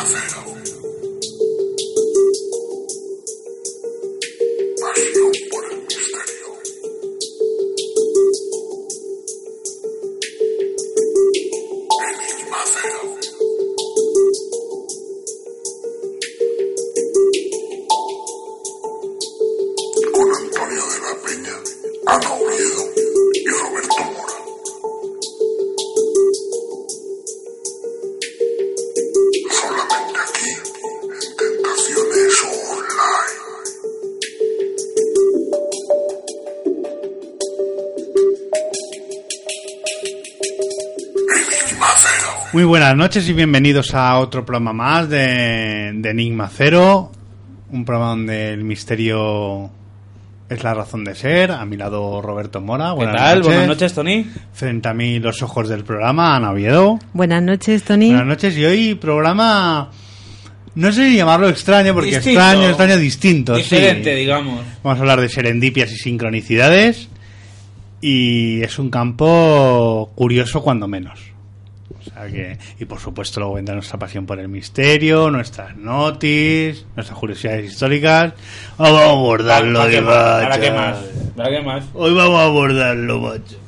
Enigmacero. Pasión noches y bienvenidos a otro programa más de, de Enigma Cero, un programa donde el misterio es la razón de ser. A mi lado Roberto Mora, ¿Qué buenas tal? noches. Buenas noches, Tony. Frente a mí los ojos del programa, Ana Oviedo. Buenas noches, Tony. Buenas noches y hoy programa, no sé si llamarlo extraño, porque Distinto. extraño, extraño distinto. sí. Diferente, digamos. Vamos a hablar de serendipias y sincronicidades. Y es un campo curioso cuando menos. O sea que, y por supuesto luego vendrá nuestra pasión por el misterio, nuestras notis, nuestras curiosidades históricas. Oh, vamos a abordarlo ¿Para de qué más? ¿Para macho. qué más? ¿Para qué más? Hoy vamos a abordarlo, macho.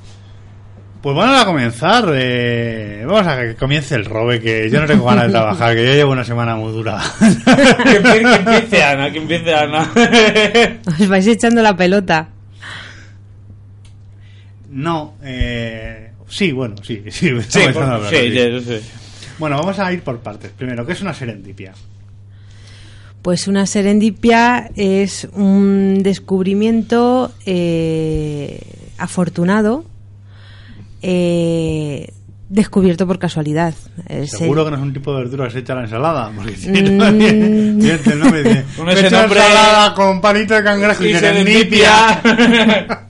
Pues vamos a comenzar. eh, vamos a que comience el robe, que yo no tengo ganas de trabajar, que yo llevo una semana muy dura. que empiece Ana, que empiece Ana. Os vais echando la pelota. No, eh, sí, bueno, sí, sí. sí, estamos por- hablando, sí, sí. ya, yo sé. Bueno, vamos a ir por partes. Primero, ¿qué es una serendipia? Pues una serendipia es un descubrimiento eh, afortunado, eh, descubierto por casualidad. Es Seguro el- que no es un tipo de verdura que se echa a la ensalada. Porque si Mm. no, no me dice, Con "Me ese echo nombre- ensalada con palito de cangrejo y, Y serendipia. serendipia.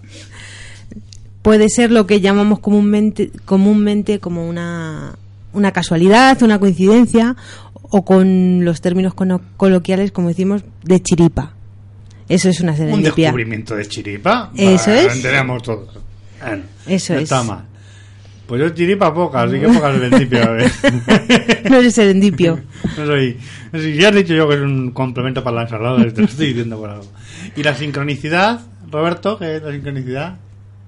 Puede ser lo que llamamos comúnmente, comúnmente como una, una casualidad, una coincidencia, o con los términos coloquiales, como decimos, de chiripa. Eso es una Un serendipia. descubrimiento de chiripa. Eso es. Lo enteramos todos. Bueno, Eso no es. está mal. Pues yo chiripa pocas, así que pocas serendipia. a ver. no es serendipio. No soy. Si ya has dicho yo que es un complemento para la ensalada, te lo estoy diciendo por algo. ¿Y la sincronicidad, Roberto? ¿Qué es la sincronicidad?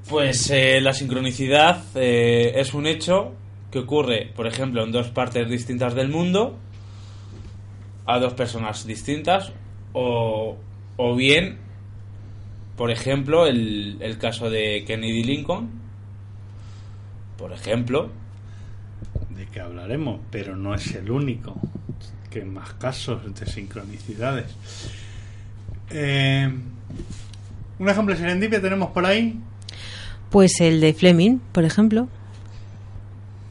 Pues eh, la sincronicidad eh, es un hecho que ocurre, por ejemplo, en dos partes distintas del mundo, a dos personas distintas, o, o bien, por ejemplo, el, el caso de Kennedy Lincoln, por ejemplo, De que hablaremos, pero no es el único. Que más casos de sincronicidades. Eh, un ejemplo de serendipia tenemos por ahí. Pues el de Fleming, por ejemplo.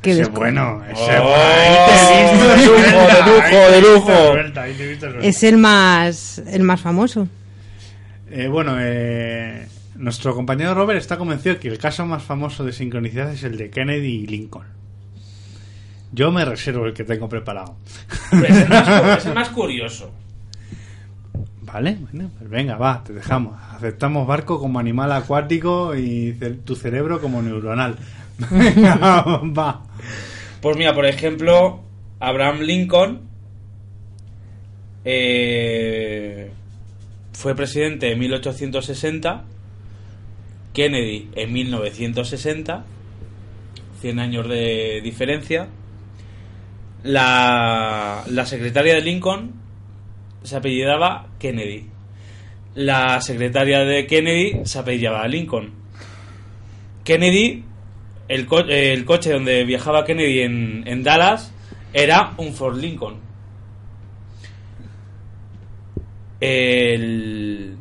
Que ese descu- bueno, ese Oh, bueno. Ahí te he visto de lujo, suelta, de lujo, ahí te he de visto lujo. suelta, ahí te he visto suelta. Es el más, el más famoso. Eh, bueno, eh, nuestro compañero Robert está convencido que el caso más famoso de sincronicidad es el de Kennedy y Lincoln. Yo me reservo el que tengo preparado. es el más, es el más curioso. Vale, bueno, pues venga, va, te dejamos. Aceptamos barco como animal acuático y tu cerebro como neuronal. Va. Pues mira, por ejemplo, Abraham Lincoln eh, fue presidente en 1860, Kennedy en 1960, 100 años de diferencia. La, la secretaria de Lincoln se apellidaba Kennedy. La secretaria de Kennedy se apellidaba Lincoln. Kennedy, el, co- el coche donde viajaba Kennedy en, en Dallas era un Ford Lincoln. El,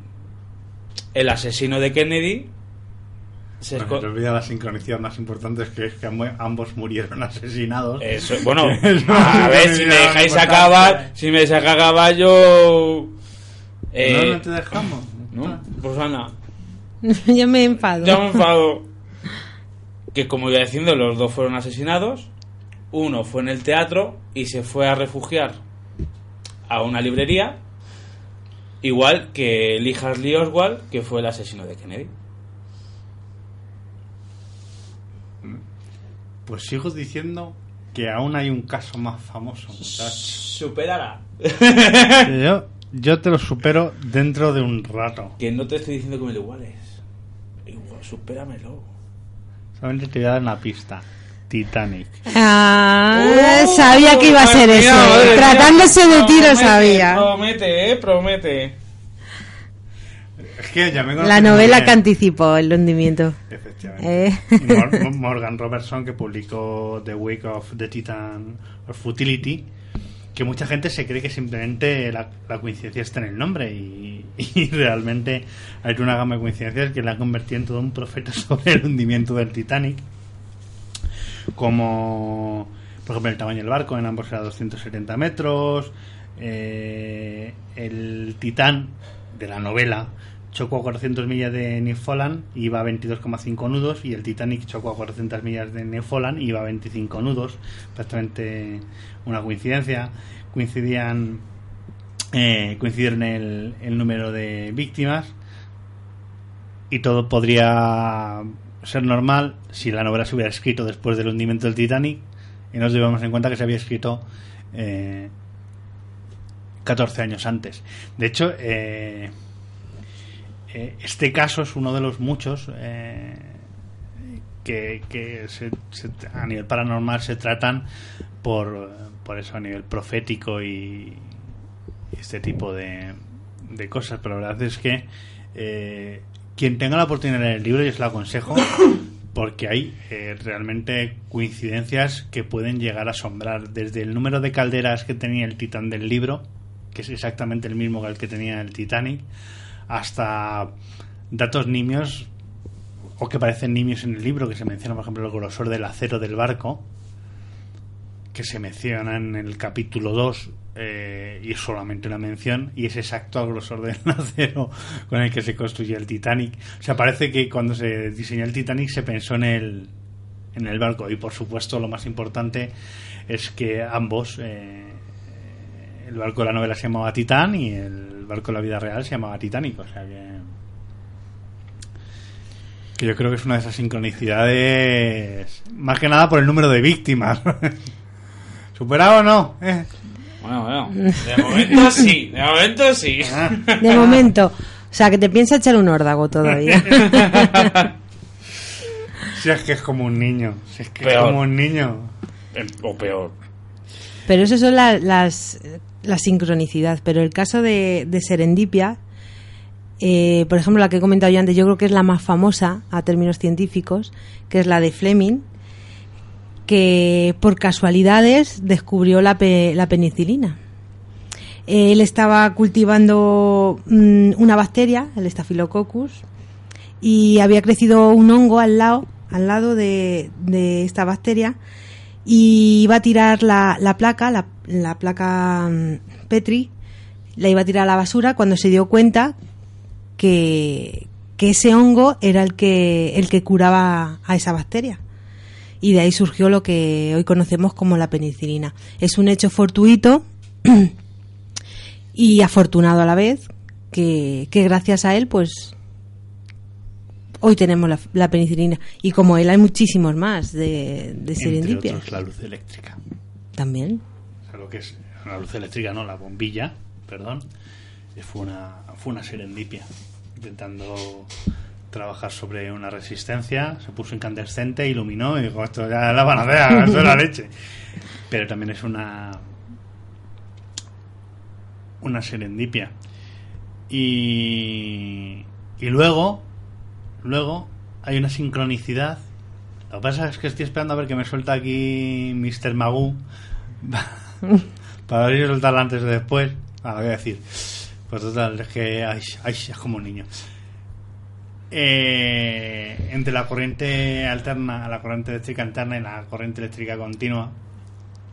el asesino de Kennedy se Bueno, te olvida la sincronicidad más importante es que es que am- ambos murieron asesinados. Eso, bueno, Es a ver si me dejáis acabar, si me dejáis acabar yo... eh, no, no te dejamos. ¿no? Pues Ana, Yo me enfado. ya me enfado. Que como iba diciendo, los dos fueron asesinados. Uno fue en el teatro y se fue a refugiar a una librería. Igual que Lee Harley Oswald, que fue el asesino de Kennedy. Pues sigo diciendo que aún hay un caso más famoso, muchacho. Superala. Yo, yo te lo supero dentro de un rato. Que no te estoy diciendo que me lo iguales. Igual, supéramelo. Solamente te voy a dar una pista. Titanic. Ah, sabía que iba a ser eso. Tratándose de ti lo Promete, sabía. Promete, eh, promete. Es que ya me La novela que anticipó el hundimiento. Efectivamente. Eh. Morgan Robertson, que publicó The Wake of the Titan of Futility, que mucha gente se cree que simplemente la, la coincidencia está en el nombre y, y realmente hay una gama de coincidencias que la ha convertido en todo un profeta sobre el hundimiento del Titanic. Como, por ejemplo, el tamaño del barco, en ambos era 270 metros. eh, el Titán de la novela chocó a 400 millas de Newfoundland y iba a 22,5 nudos y el Titanic chocó a 400 millas de Newfoundland y iba a 25 nudos. Prácticamente una coincidencia. Coincidían eh, coincidieron el, el número de víctimas y todo podría ser normal si la novela se hubiera escrito después del hundimiento del Titanic y nos llevamos en cuenta que se había escrito eh, 14 años antes. De hecho eh, eh, este caso es uno de los muchos eh, que, se- a nivel paranormal se tratan por, por eso a nivel profético y, y este tipo de, de cosas. Pero la verdad es que eh, quien tenga la oportunidad de leer el libro, yo se lo aconsejo porque hay eh, realmente coincidencias que pueden llegar a asombrar. Desde el número de calderas que tenía el Titán del libro, que es exactamente el mismo que el que tenía el Titanic, hasta datos nimios o que parecen nimios en el libro, que se menciona, por ejemplo, el grosor del acero del barco, que se menciona en el capítulo 2 eh, y es solamente una mención y es exacto al grosor del acero con el que se construye el Titanic. O sea, parece que cuando se diseñó el Titanic se pensó en el, en el barco y por supuesto lo más importante es que ambos, eh, el barco de la novela se llamaba Titán y el barco de la vida real se llamaba Titanic. O sea que... Que yo creo que es una de esas sincronicidades, más que nada por el número de víctimas. ¿Superado o no? ¿Eh? Bueno, bueno. De momento sí, de momento sí. De momento. O sea, que te piensa echar un órdago todavía. Si es que es como un niño, si es que es como un niño. o peor. Pero eso son la- las, la sincronicidad. Pero el caso de, de Serendipia, eh, por ejemplo, la que he comentado yo antes, yo creo que es la más famosa a términos científicos, que es la de Fleming, que por casualidades descubrió la, pe- la penicilina. Él estaba cultivando mm, una bacteria, el Staphylococcus, y había crecido un hongo al lado, al lado de, de esta bacteria, y iba a tirar la, la placa, la, la placa mm, Petri, la iba a tirar a la basura cuando se dio cuenta que, que ese hongo era el que, el que curaba a esa bacteria. Y de ahí surgió lo que hoy conocemos como la penicilina. Es un hecho fortuito y afortunado a la vez, que, que gracias a él, pues hoy tenemos la, la penicilina. Y como él hay muchísimos más de, de Entre serendipia. otros, la luz eléctrica. También. O sea, lo que es la luz eléctrica, no, la bombilla, perdón. eh, Fue una, fue una serendipia. Intentando trabajar sobre una resistencia, se puso incandescente, iluminó y dijo, esto ya la panacea, esto es la leche. Pero también es una una serendipia. Y, y luego, luego hay una sincronicidad. Lo que pasa es que estoy esperando a ver que me suelta aquí Mr. Magoo para ver si soltarla antes o después. Ah, voy a decir. Pues total, es que ay, ay, es como un niño. Eh, entre la corriente alterna, la corriente eléctrica alterna y la corriente eléctrica continua,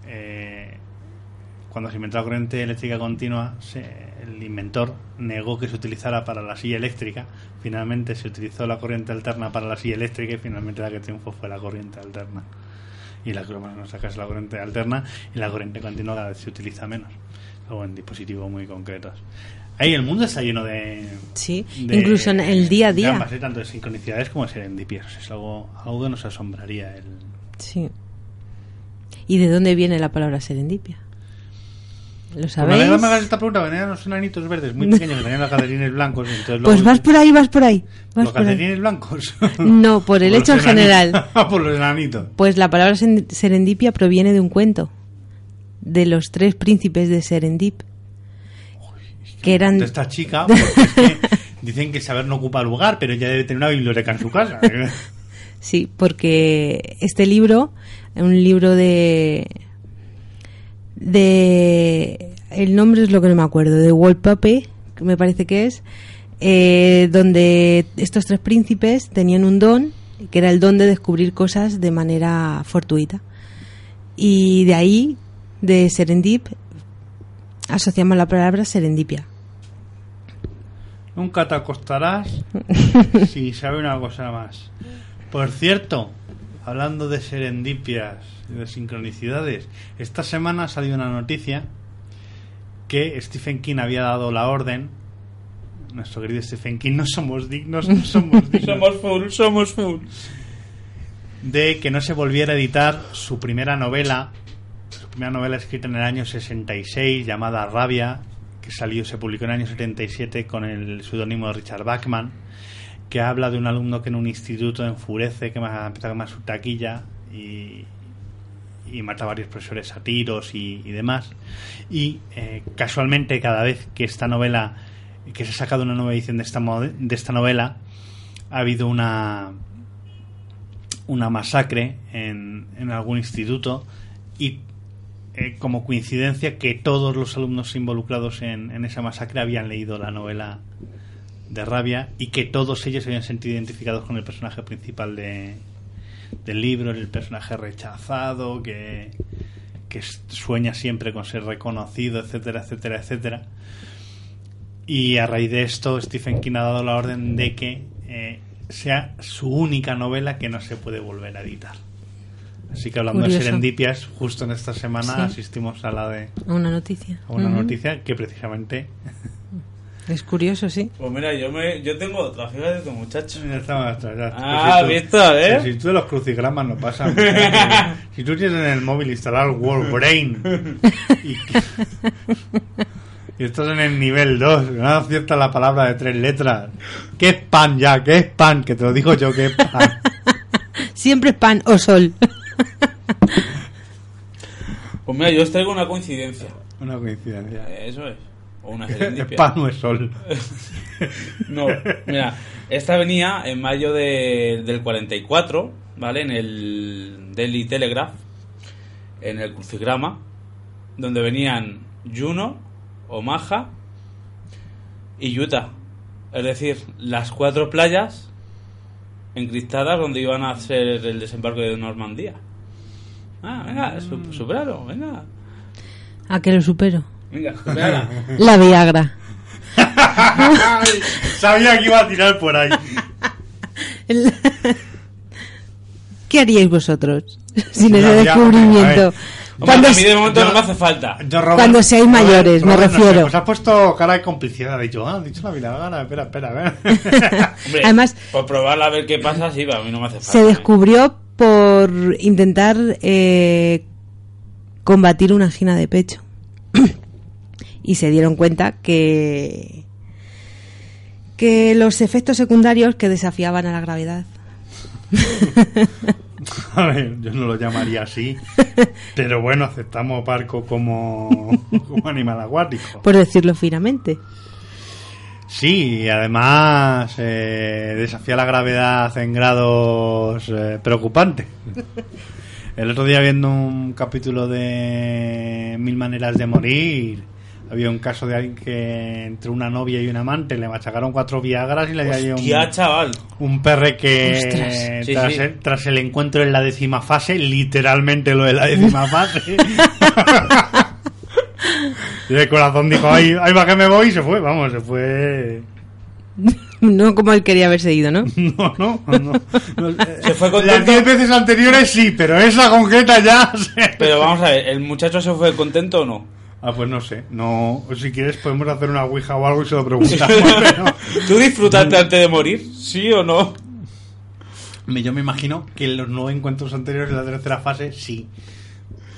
eh, cuando se inventó la corriente eléctrica continua, se- el inventor negó que se utilizara para la silla eléctrica. Finalmente se utilizó la corriente alterna para la silla eléctrica y finalmente la que triunfó fue la corriente alterna. Y la que más nos saca es la corriente alterna y la corriente continua cada vez se utiliza menos. O en dispositivos muy concretos. Ahí el mundo está lleno de. Sí, de- incluso en el día a de día. ambas, ¿eh? tanto de sincronicidades como de serendipias. Es algo, algo que nos asombraría el. Sí. ¿Y de dónde viene la palabra serendipia? ¿Lo Pues sabéis? que me hagas esta pregunta, venían unos enanitos verdes muy pequeños que tenían los calcetines blancos. Entonces Pues vas por ahí, vas por ahí. vas ¿Los por ahí. calcetines blancos? No, por el los hecho en general. por los enanitos. Pues la palabra serendipia proviene de un cuento de los tres príncipes de Serendip. Que eran De esta chica, es que dicen que saber no ocupa lugar, pero ella debe tener una biblioteca en su casa. Sí, porque este libro, un libro de. De. El nombre es lo que no me acuerdo, de Wallpaper, que me parece que es, eh, donde estos tres príncipes tenían un don, que era el don de descubrir cosas de manera fortuita. Y de ahí, de Serendip, asociamos la palabra serendipia. Nunca te acostarás si sabe una cosa más. Por cierto, hablando de serendipias y de sincronicidades, esta semana ha salido una noticia que Stephen King había dado la orden. Nuestro querido Stephen King, no somos dignos, no somos dignos. Somos full, somos full. de que no se volviera a editar su primera novela, su primera novela escrita en el año 66 llamada Rabia, que salió, se publicó en el año 77 con el seudónimo de Richard Bachman, que habla de un alumno que en un instituto enfurece, que ma- empieza a quemar su taquilla y, y mata a varios profesores a tiros y, demás. Y eh, casualmente cada vez que esta novela, que se ha sacado una nueva edición de esta, de esta novela, ha habido una una masacre en, en algún instituto y eh, como coincidencia que todos los alumnos involucrados en, en esa masacre habían leído la novela de Rabia y que todos ellos se habían sentido identificados con el personaje principal de, del libro, el personaje rechazado, que, que sueña siempre con ser reconocido, etcétera, etcétera, etcétera. Y a raíz de esto, Stephen King ha dado la orden de que eh, sea su única novela que no se puede volver a editar. Así que hablando Curioso. de serendipias, justo en esta semana Sí. asistimos a la de A una noticia. a una noticia que precisamente Es curioso, sí. Pues mira, yo, me, yo tengo otra, fíjate tu muchacho. Ya atrás, ya. Ah, Pues visto, ¿eh? pues Si tú de los crucigramas no pasan. si tú tienes en el móvil instalado Word Brain y, y estás en el nivel 2, no aciertas la palabra de tres letras. ¿Qué es pan ya? ¿Qué es pan? Que te lo digo yo, ¿qué es pan? Siempre es pan o sol. Pues mira, yo os traigo una coincidencia. Una coincidencia. Eso es. O una ¿Es serendipia. sol? No, mira, esta venía en mayo de- del 44, ¿vale? En el Daily Telegraph, en el crucigrama, donde venían Juno, Omaha y Utah. Es decir, las cuatro playas encristadas donde iban a hacer el desembarco de Normandía. Ah, venga, su- supéralo, venga. ¿A que lo supero? Venga, supérala. La Viagra. Sabía que iba a tirar por ahí. ¿Qué haríais vosotros sin ese Viagra, descubrimiento? ver. Hombre, Cuando a mí de momento yo- no me hace falta. Yo, Robert- Cuando seáis Robert- mayores, me Robert, no sé, refiero. pues has puesto cara de complicidad. Ha dicho, ah, ha dicho la Viagra. Espera, espera, a ver. Hombre, Además- por probarla a ver qué pasa, sí, a mí no me hace falta. se descubrió por intentar eh, combatir una angina de pecho. Y se dieron cuenta que que los efectos secundarios que desafiaban a la gravedad. A ver, yo no lo llamaría así. Pero bueno, aceptamos barco como, como animal acuático. Por decirlo finamente. Sí, y además eh, desafía la gravedad en grados eh, preocupantes. El otro día viendo un capítulo de Mil Maneras de Morir, había un caso de alguien que entre una novia y un amante le machacaron cuatro viagras y le dio un, chaval. un perre que. Sí, tras, sí. El, tras el encuentro en la décima fase, literalmente lo de la décima fase. y el corazón dijo, ay, ay, va que me voy y se fue, vamos, se fue... No como él quería haberse ido, ¿no? No, no, no. no. Se fue Las contento. diez veces anteriores sí, pero esa concreta ya... se- Pero vamos a ver, ¿el muchacho se fue contento o no? Ah, pues no sé. No, si quieres podemos hacer una ouija o algo y se lo preguntamos. pero... ¿Tú disfrutaste antes de morir? ¿Sí o no? Yo me imagino que en los nueve encuentros anteriores de la tercera fase sí.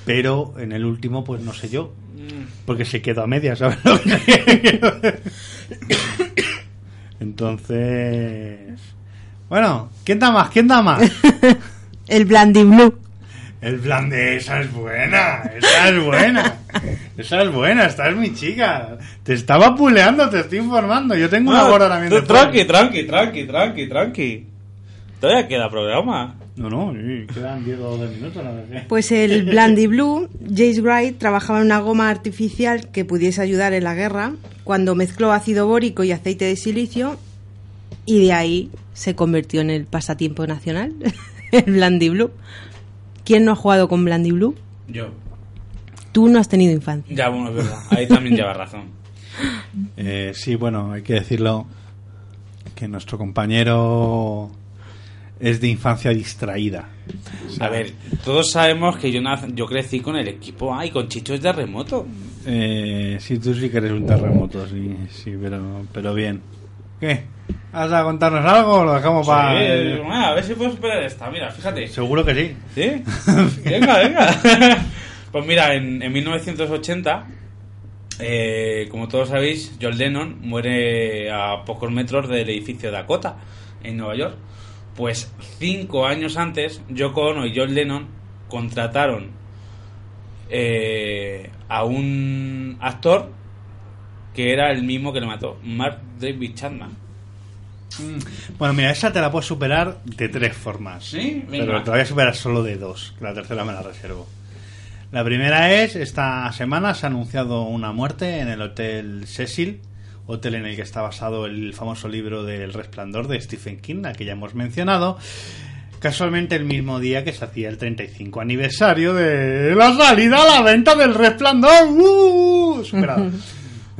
Pero en el último, pues no sé yo. Mm. Porque se quedó a medias, ¿sabes? Entonces. Bueno, ¿quién da más? ¿Quién da más? El Blandy Blue. El plan de esa es buena, esa es buena, esa es buena, esta es mi chica. Te estaba puleando, te estoy informando. Yo tengo una gorra también de Tranqui, tranqui, tranqui, tranqui, tranqui. Todavía queda programa. No, no, sí, quedan 10 o 12 minutos, no sé. Pues el Blandy Blue, Jace Wright trabajaba en una goma artificial que pudiese ayudar en la guerra cuando mezcló ácido bórico y aceite de silicio y de ahí se convirtió en el pasatiempo nacional, el Blandy Blue. ¿Quién no ha jugado con Blandy Blue? Yo. Tú no has tenido infancia. Ya, bueno, es verdad. Ahí también lleva razón. Eh, sí, bueno, hay que decirlo que nuestro compañero es de infancia distraída. O sea, A ver, todos sabemos que yo, yo crecí con el equipo A y con chichos de remoto. Eh, sí, tú sí que eres un terremoto, sí, sí, pero, pero bien. ¿Qué? ¿Vas a contarnos algo o lo dejamos para...? Sí, bueno, a ver si puedo superar esta. Mira, fíjate. Seguro que sí. ¿Sí? venga, venga. pues mira, en, en 1980, eh, como todos sabéis, John Lennon muere a pocos metros del edificio Dakota, en Nueva York. Pues cinco años antes, Yoko Ono y John Lennon contrataron eh, a un actor que era el mismo que le mató, Mark David Chapman. Bueno, mira, esa te la puedo superar de tres formas. ¿Sí? Venga. Pero te la voy a superar solo de dos. que La tercera me la reservo. La primera es, esta semana se ha anunciado una muerte en el Hotel Cecil, hotel en el que está basado el famoso libro del Resplandor de Stephen King, al que ya hemos mencionado. Casualmente el mismo día que se hacía el 35 aniversario de la salida a la venta del Resplandor. ¡Uh! Superado.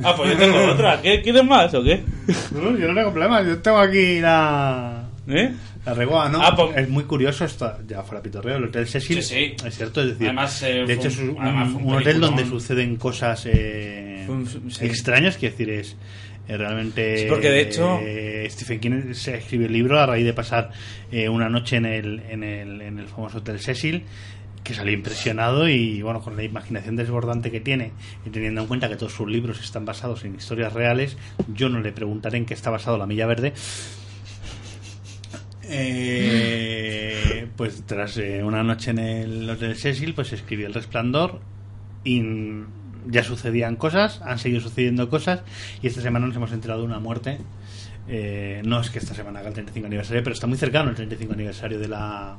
Ah, pues yo tengo otra. ¿Qué, ¿Quieres más o qué? No, yo no tengo problema, yo tengo aquí la... ¿Eh? La ¿no? Ah, pues- Es muy curioso esto, ya fuera pitorreo, el Hotel Cecil. Sí, sí. Es cierto, es decir, Además, eh, de hecho es un, además fue un un hotel donde suceden cosas eh, Fue un- sí. extrañas, quiero decir, es eh, realmente... Sí, porque de hecho- eh, Stephen King se escribió el libro a raíz de pasar eh, una noche en el, en, el, en el famoso Hotel Cecil que salió impresionado y bueno con la imaginación desbordante que tiene y teniendo en cuenta que todos sus libros están basados en historias reales yo no le preguntaré en qué está basado La Milla Verde eh, pues tras eh, una noche en el Hotel Cecil, pues escribió El Resplandor y ya sucedían cosas, han seguido sucediendo cosas y esta semana nos hemos enterado de una muerte. Eh, no es que esta semana haga el 35 aniversario, pero está muy cercano el 35 aniversario de la,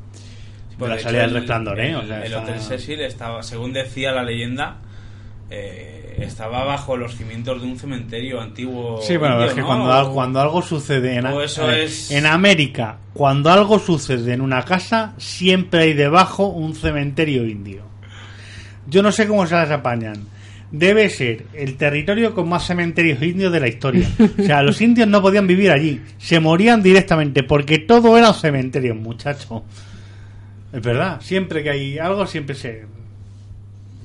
de Pues, la salida del Resplandor. el, ¿eh? O el- sea, el está- Hotel Cecil estaba, según decía la leyenda, eh, estaba bajo los cimientos de un cementerio antiguo. Sí, bueno, indio, es que ¿no? cuando, al- cuando algo sucede en, eso es- América, cuando algo sucede en una casa, siempre hay debajo un cementerio indio. Yo no sé cómo se las apañan. Debe ser el territorio con más cementerios indios de la historia. O sea, los indios no podían vivir allí. Se morían directamente porque todo era un cementerio, muchacho. Es verdad. Siempre que hay algo, siempre se...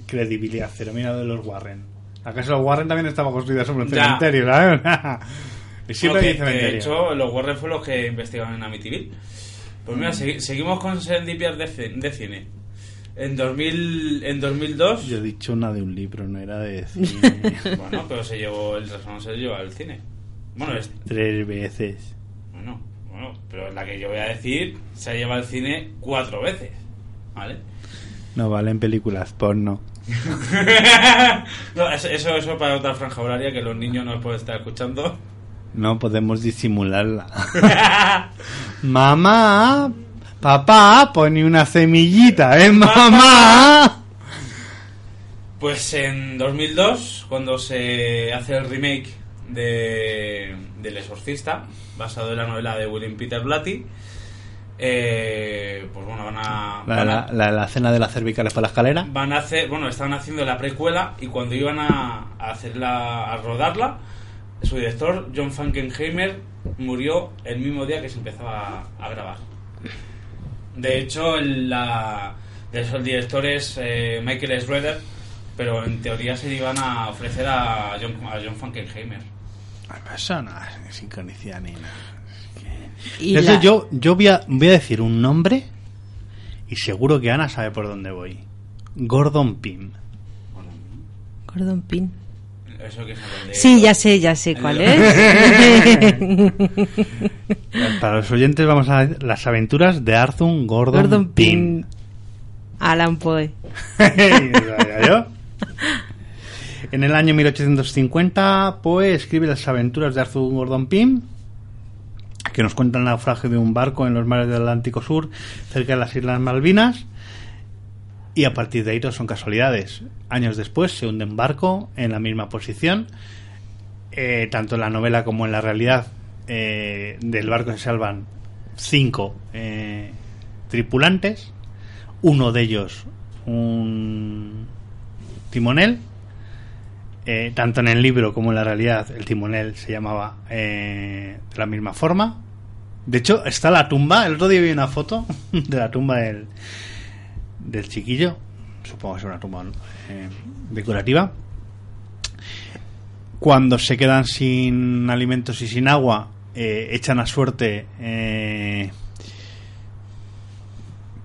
Credibilidad cero. Mira lo de los Warren. ¿Acaso los Warren también estaba construida sobre un cementerio? ¿sabes? siempre hay cementerio. de hecho, los Warren fue los que investigaron en Amityville. Pues Mm. mira, segui- seguimos con Serendipia de, de cine. En, 2000, en 2002, Yo he dicho una de un libro, no era de cine. bueno, pero se llevó, el trastorno se llevó al cine. Bueno, es, Tres veces. bueno, bueno, pero la que yo voy a decir se lleva al cine cuatro veces. ¿Vale? No valen películas porno. no, eso, eso, para otra franja horaria que los niños no pueden estar escuchando. No podemos disimularla. Mamá, papá, pone una semillita, ¿eh, mamá? Pues en 2002, cuando se hace el remake de del Exorcista, basado en la novela de William Peter Blatty, eh, pues bueno, van a, La, van a- la, la, la cena de las cervicales para la escalera. van a hacer, bueno, estaban haciendo la precuela y cuando iban a, a hacerla, a rodarla, su director, John Frankenheimer, murió el mismo día que se empezaba a, a grabar. De hecho, el, la, de esos directores eh, Michael Schroeder, pero en teoría se le iban a ofrecer a John, a John Frankenheimer. No es sincronicidad ni nada. Y la- yo, yo voy, a, voy a decir un nombre y seguro que Ana sabe por dónde voy. Gordon Pym. Gordon Pym. Eso que Sí, ya sé, ya sé cuál es. Para los oyentes vamos a ver las aventuras de Arthur Gordon, Gordon Pym. Pym. Alan Poe. En el año 1850, Poe escribe las aventuras de Arthur Gordon Pym, que nos cuentan el naufragio de un barco en los mares del Atlántico Sur, cerca de las Islas Malvinas, y a partir de ahí son casualidades. Años después se hunde un barco en la misma posición, eh, tanto en la novela como en la realidad, eh, del barco se salvan cinco eh, tripulantes, uno de ellos un timonel. Eh, tanto en el libro como en la realidad, el timonel se llamaba eh, de la misma forma. De hecho, está la tumba. El otro día vi una foto de la tumba del, del chiquillo. Supongo que es una tumba eh, decorativa. Cuando se quedan sin alimentos y sin agua, echan a suerte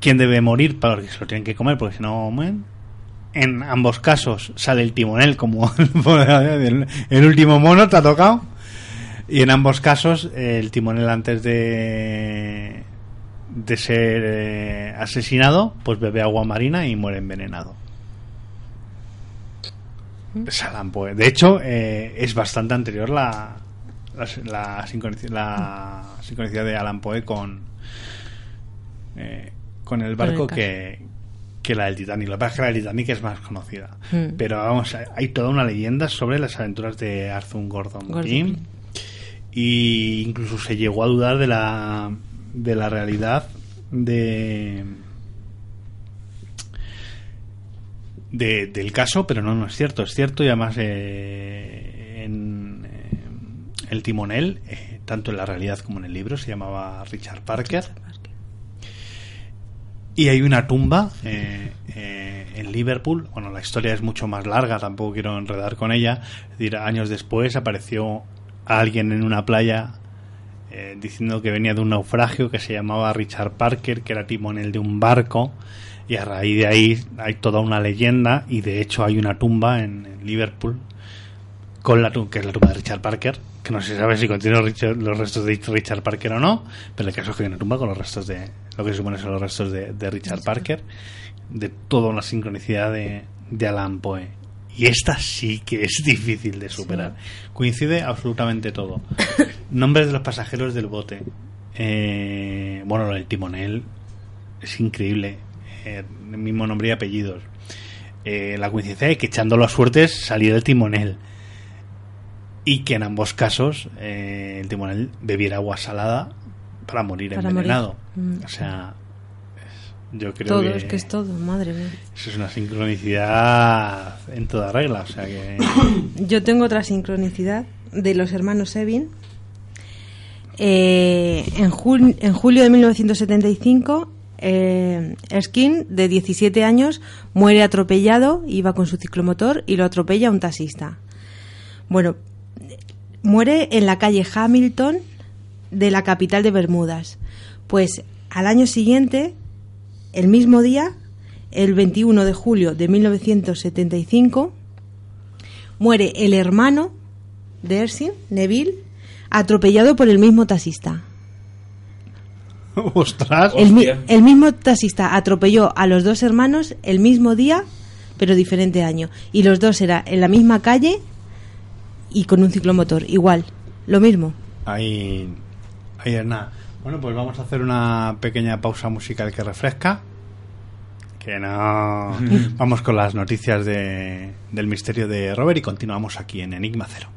quién debe morir para que se lo tienen que comer, porque si no. En ambos casos sale el timonel como el, el último mono, te ha tocado. Y en ambos casos el timonel antes de de ser eh, asesinado, pues bebe agua marina y muere envenenado. Es Alan Poe. De hecho, eh, es bastante anterior la, la, la sincronici- la sincronicidad de Alan Poe con, eh, con el barco que, que la del Titanic. Lo que pasa es que la del Titanic es más conocida. Mm. Pero vamos, hay- toda una leyenda sobre las aventuras de Arthur Gordon, Gordon Pym. Pym. Y incluso se llegó a dudar de la, de la realidad de, de- del caso, pero no, no es cierto, es cierto y además eh, en eh, el timonel, eh, tanto en la realidad como en el libro, se llamaba Richard Parker. Y hay una tumba eh, eh, en Liverpool. Bueno, la historia es mucho más larga, tampoco quiero enredar con ella. Es decir, años después apareció alguien en una playa eh, diciendo que venía de un naufragio que se llamaba Richard Parker, que era timonel de un barco. Y a raíz de ahí hay toda una leyenda y de hecho hay una tumba en, en Liverpool con la que es la tumba de Richard Parker, que no se sabe si contiene los, Richard- los restos de Richard Parker o no, pero el caso es que hay una tumba con los restos de lo que se supone son los restos de, de Richard Parker, de toda una sincronicidad de, de Alan Poe. Y esta sí que es difícil de superar. Coincide absolutamente todo. Nombres de los pasajeros del bote. Eh, bueno, lo del timonel es increíble. Eh, el mismo nombre y apellidos. Eh, la coincidencia de que echándolo a suertes saliera el timonel. Y que en ambos casos eh, el timonel bebiera agua salada para morir Para envenenado. morir. Mm. O sea, yo creo todo, que, es que es todo, madre mía. eso es una sincronicidad en toda regla. O sea que. Yo tengo otra sincronicidad de los hermanos Sevin. Eh, en, jul- en julio de 1975, eh, Erskine, de 17 años, muere atropellado, iba con su ciclomotor y lo atropella un taxista. Bueno, muere en la calle Hamilton de la capital de Bermudas. Pues al año siguiente, el mismo día, el 21 de julio de 1975, muere el hermano de Ersin, Neville, atropellado por el mismo taxista. ¡Ostras! El, el mismo taxista atropelló a los dos hermanos el mismo día, pero diferente año. Y los dos era en la misma calle y con un ciclomotor, igual, lo mismo. Ahí, ahí es nada. Bueno, pues vamos a hacer una pequeña pausa musical que refresca. Que no. vamos con las noticias de, del misterio de Robert y continuamos aquí en Enigma Cero.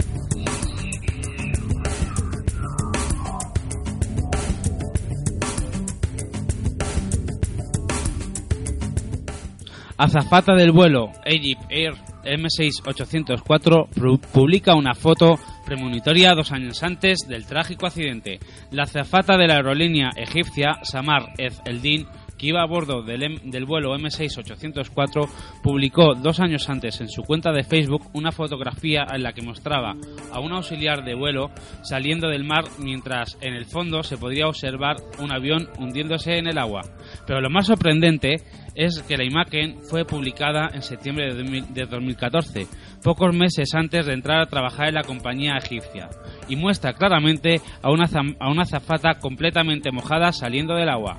Azafata del vuelo Egypt Air M6804 pu- publica una foto premonitoria dos años antes del trágico accidente. La azafata de la aerolínea egipcia Samar Ez Eldin, que iba a bordo del, M- del vuelo M6804, publicó dos años antes en su cuenta de Facebook una fotografía en la que mostraba a un auxiliar de vuelo saliendo del mar mientras en el fondo se podría observar un avión hundiéndose en el agua. Pero lo más sorprendente es que la imagen fue publicada en septiembre de 2000 de 2014, pocos meses antes de entrar a trabajar en la compañía egipcia, y muestra claramente a una, a una azafata completamente mojada saliendo del agua.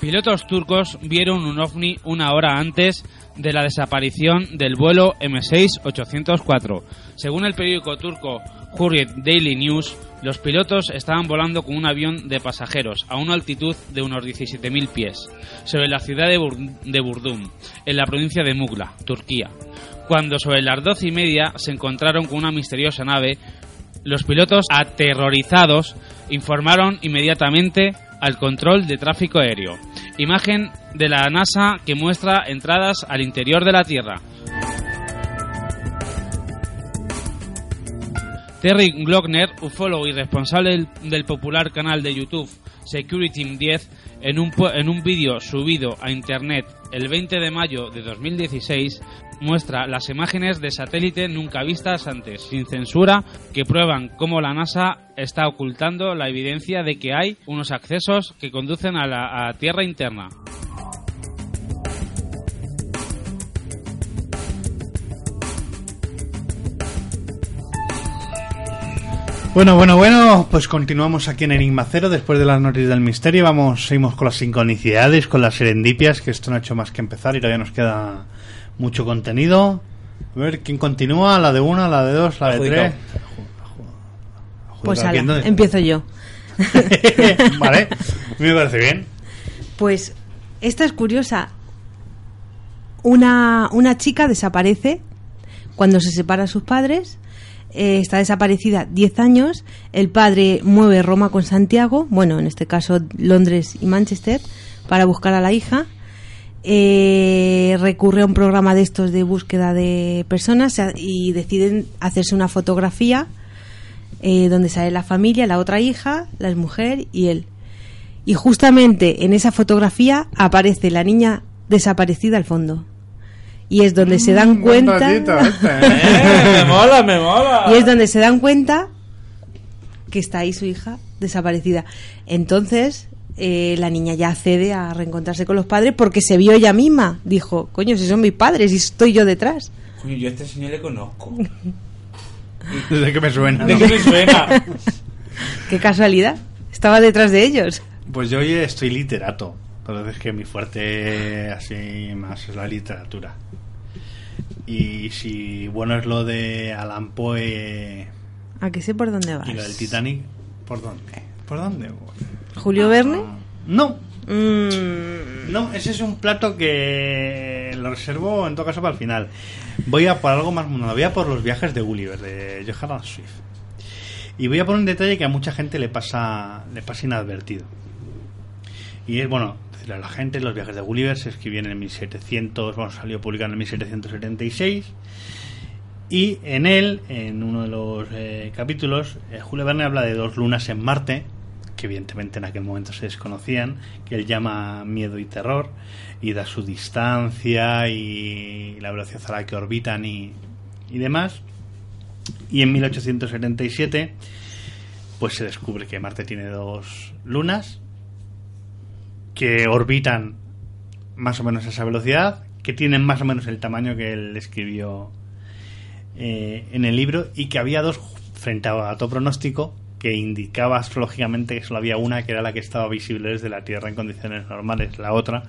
Pilotos turcos vieron un ovni una hora antes de la desaparición del vuelo M6-804. Según el periódico turco Hurriyet Daily News, los pilotos estaban volando con un avión de pasajeros a una altitud de unos 17.000 pies sobre la ciudad de, de Burdum, en la provincia de Mugla, Turquía. Cuando sobre las doce y media se encontraron con una misteriosa nave, los pilotos, aterrorizados, informaron inmediatamente al control de tráfico aéreo. Imagen de la NASA que muestra entradas al interior de la Tierra. Terry Glockner, ufólogo y responsable del, popular canal de YouTube Security 10, en un, en un vídeo subido a internet el 20 de mayo de 2016, muestra las imágenes de satélite nunca vistas antes, sin censura, que prueban cómo la NASA está ocultando la evidencia de que hay unos accesos que conducen a la Tierra interna. Bueno, bueno, bueno, pues continuamos aquí en Enigma Cero después de las noticias del misterio. Vamos, seguimos con las sincronicidades, con las serendipias, que esto no ha hecho más que empezar y todavía nos queda mucho contenido. A ver, ¿quién continúa? La de una, la de dos, la de Adjudicado. tres. Pues Adjudicado. ala, ¿Quién dónde- empiezo yo. vale, me parece bien. Pues esta es curiosa. Una, una chica desaparece cuando se separa a sus padres. Eh, está desaparecida 10 años. El padre mueve Roma con Santiago, bueno, en este caso Londres y Manchester, para buscar a la hija. Eh, recurre a un programa de estos de búsqueda de personas se- y deciden hacerse una fotografía eh, donde sale la familia, la otra hija, la mujer y él. Y justamente en esa fotografía aparece la niña desaparecida al fondo. Y es donde se dan cuenta. Eh, me mola, me mola. Y es donde se dan cuenta que está ahí su hija desaparecida. Entonces, eh, la niña ya accede a reencontrarse con los padres porque se vio ella misma. Dijo, coño, si son mis padres y estoy yo detrás. Coño, yo a este señor le conozco. Desde que me suena. ¿De ¿no? qué me suena? Qué casualidad. Estaba detrás de ellos. Pues yo hoy estoy literato. Pero es que mi fuerte así más es la literatura. Y si bueno es lo de Alan Poe ¿A que sé por dónde vas? y lo del Titanic, ¿por dónde? ¿Por dónde? ¿Julio Verne? No, Mm, no, ese es un plato que lo reservo en todo caso para el final. Voy a por algo más mundano, voy a por los viajes de Gulliver, de Johann Swift. Y voy a por un detalle que a mucha gente le pasa, le pasa inadvertido. Y es, bueno, a la gente, los viajes de Gulliver se escribieron en 1700, bueno, salió publicado en 1776. Y en él, en uno de los eh, capítulos, eh, Julio Verne habla de dos lunas en Marte, que evidentemente en aquel momento se desconocían, que él llama miedo y terror, y da su distancia y la velocidad a la que orbitan y, y demás. Y en 1877, pues se descubre que Marte tiene dos lunas que orbitan más o menos a esa velocidad, que tienen más o menos el tamaño que él escribió eh, en el libro y que había dos frente a todo pronóstico que indicaba astrológicamente que solo había una que era la que estaba visible desde la Tierra en condiciones normales, la otra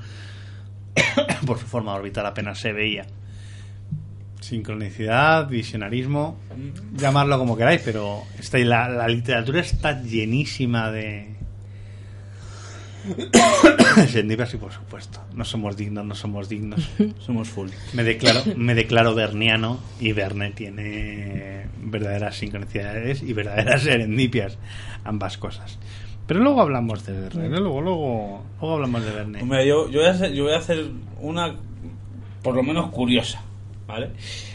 por su forma orbital apenas se veía. Sincronicidad, visionarismo, llamarlo como queráis, pero está, ahí. la, la literatura está llenísima de, Serendipia sí, por supuesto. No somos dignos, no somos dignos. Somos full. Me declaro, me declaro verniano y Verne tiene verdaderas sincronicidades y verdaderas serendipias, ambas cosas. Pero luego hablamos de Verne, ¿no? luego, luego, luego hablamos de Verne. Hombre, yo, yo, voy a hacer, yo voy a hacer una, por lo menos curiosa, ¿vale?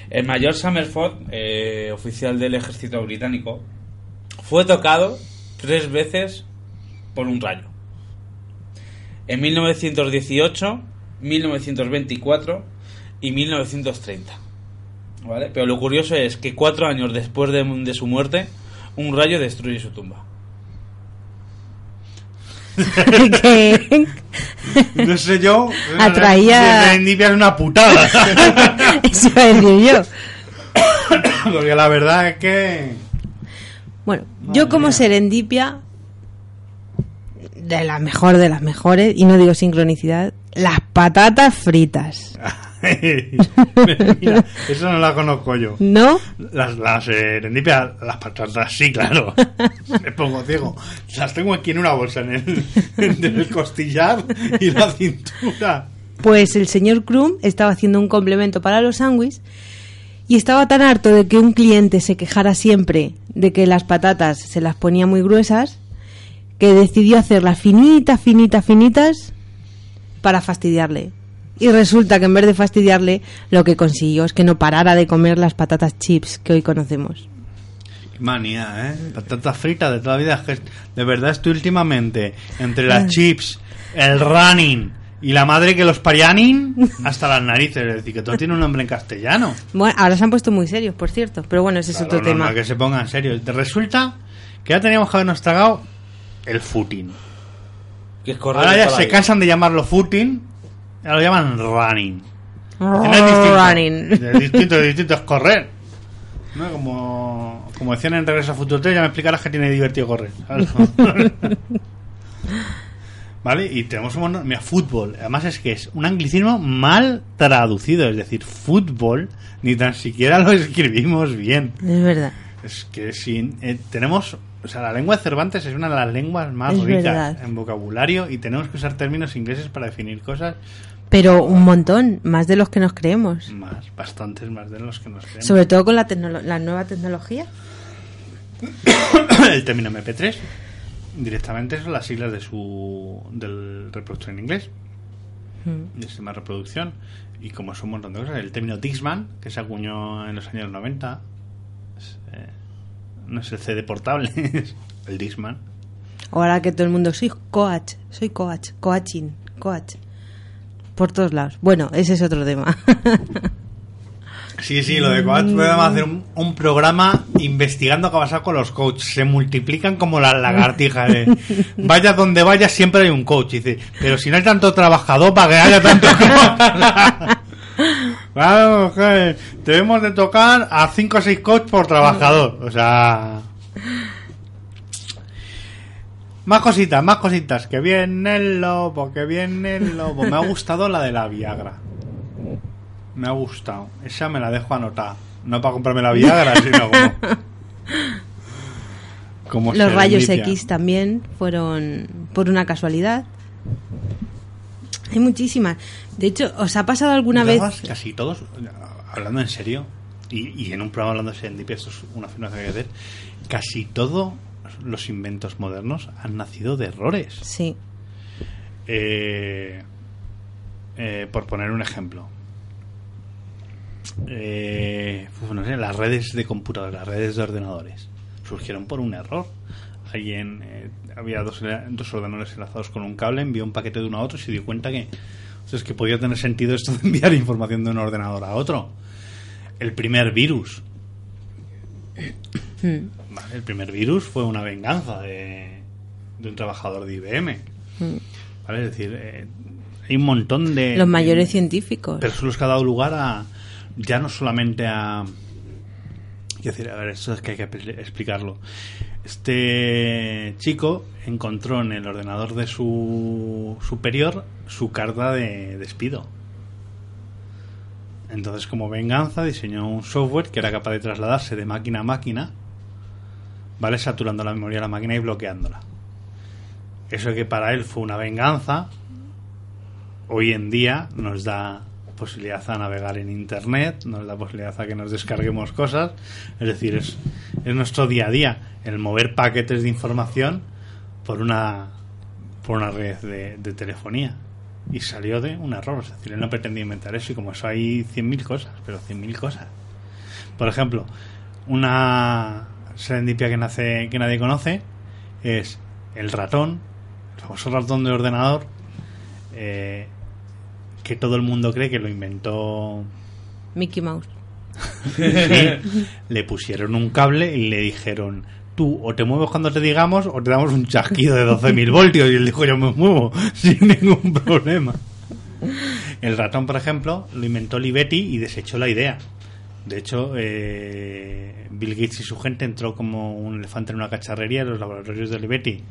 El mayor Summerford, eh, oficial del ejército británico, fue tocado tres veces por un rayo. En 1918, 1924 y 1930. ¿Vale? Pero lo curioso es que cuatro años después de, de su muerte, un rayo destruye su tumba. No sé yo. Atraía- Serendipia es una putada. eso iba a decir yo. Porque la verdad es que. Bueno, yo como serendipia, de la mejor de las mejores, y no digo sincronicidad, las patatas fritas. Mira, eso no la conozco yo. ¿No? Las, las serendipia, las patatas, sí, claro. Me pongo ciego. Las tengo aquí en una bolsa, en el, en el costillar y la cintura. Pues el señor Krum estaba haciendo un complemento para los sándwiches y estaba tan harto de que un cliente se quejara siempre de que las patatas se las ponía muy gruesas que decidió hacerlas finitas, finitas, finitas para fastidiarle. Y resulta que en vez de fastidiarle, lo que consiguió es que no parara de comer las patatas chips que hoy conocemos. Qué manía, ¿eh? Patatas fritas de toda la vida. De verdad estoy últimamente entre las chips, el running y la madre que los parianin hasta las narices. Es decir, que todo tiene un nombre en castellano. Bueno, ahora se han puesto muy serios, por cierto, pero bueno, ese es otro tema. normal que se ponga en serio. Resulta que ya teníamos que habernos tragado el footing. Que es correr Ahora ya se vida. cansan de llamarlo footing, ahora lo llaman running. No es distinto. Running. Es distinto, es distinto, es correr. ¿No? Como, como decían en Regreso a Futuro 3, ya me explicarás que tiene divertido correr. ¿Vale? Y tenemos un montón- Mira, fútbol. Además es que es un anglicismo mal traducido. Es decir, fútbol ni tan siquiera lo escribimos bien. Es verdad. Es que si eh, tenemos, o sea, la lengua de Cervantes es una de las lenguas más Es ricas verdad. en vocabulario y tenemos que usar términos ingleses para definir cosas Pero un montón, más de los que nos creemos. más, bastantes más de los que nos creemos. Sobre todo con la, la nueva tecnología. el término MP3 directamente son las siglas de su del reproductor en inglés, Mm. del sistema de reproducción y como son un montón de cosas, el término Dixman que se acuñó en los años 90 es, eh, no es el CD portable, es el Dixman. Ahora que todo el mundo soy coach, soy coach, coaching, coach. Por todos lados. Bueno, ese es otro tema. Sí, sí, lo de coach podemos hacer un, un programa investigando qué ha pasado con los coaches. Se multiplican como las lagartijas. eh. Vaya donde vaya, siempre hay un coach. Dice, pero si no hay tanto trabajador para que haya tanto coach. Claro, que debemos de tocar a 5 o 6 coach por trabajador. O sea... Más cositas, más cositas. Que viene el lobo, que viene el lobo. Me ha gustado la de la Viagra. Me ha gustado. Esa me la dejo anotada. No para comprarme la Viagra, sino como. como Los rayos. X también fueron por una casualidad. Hay muchísimas. De hecho, ¿os ha pasado alguna vez? Casi todos, hablando en serio, y, y en un programa hablando de serendipia, esto es una afirmación que hay que hacer. Casi todos los inventos modernos han nacido de errores. Sí. Eh, eh, por poner un ejemplo. Eh, no sé, las redes de computadores, las redes de ordenadores, surgieron por un error. Alguien, eh, había dos, dos ordenadores enlazados con un cable, envió un paquete de uno a otro y se dio cuenta que, entonces, que podía tener sentido esto de enviar información de un ordenador a otro. El primer virus. Mm. Vale, el primer virus fue una venganza de, de un trabajador de IBM. ¿Vale? Es decir, eh, hay un montón de... Los mayores de- científicos. Pero son los que ha dado lugar a... Ya no solamente a... Quiero decir, a ver, esto es que hay que expli- explicarlo. Este chico encontró en el ordenador de su superior su carta de despido. Entonces, como venganza, diseñó un software que era capaz de trasladarse de máquina a máquina, ¿vale? Saturando la memoria de la máquina y bloqueándola. Eso que para él fue una venganza, hoy en día nos da posibilidad a navegar en internet, nos da posibilidad a que nos descarguemos cosas, es decir, es, es nuestro día a día, el mover paquetes de información por una por una red de, de telefonía. Y salió de un error, es decir, él no pretendía inventar eso y como eso hay 100.000 cosas, pero 100.000 cosas. Por ejemplo, una serendipia que, nace, que nadie conoce es el ratón, el famoso ratón de ordenador, eh, que todo el mundo cree que lo inventó. Mickey Mouse. Sí, le pusieron un cable y le dijeron: tú o te mueves cuando te digamos o te damos un chasquido de 12.000 voltios. Y él dijo, yo me muevo sin ningún problema. El ratón, por ejemplo, lo inventó Olivetti y desechó la idea. De hecho, eh, Bill Gates y su gente entró como un elefante en una cacharrería en los laboratorios de Olivetti,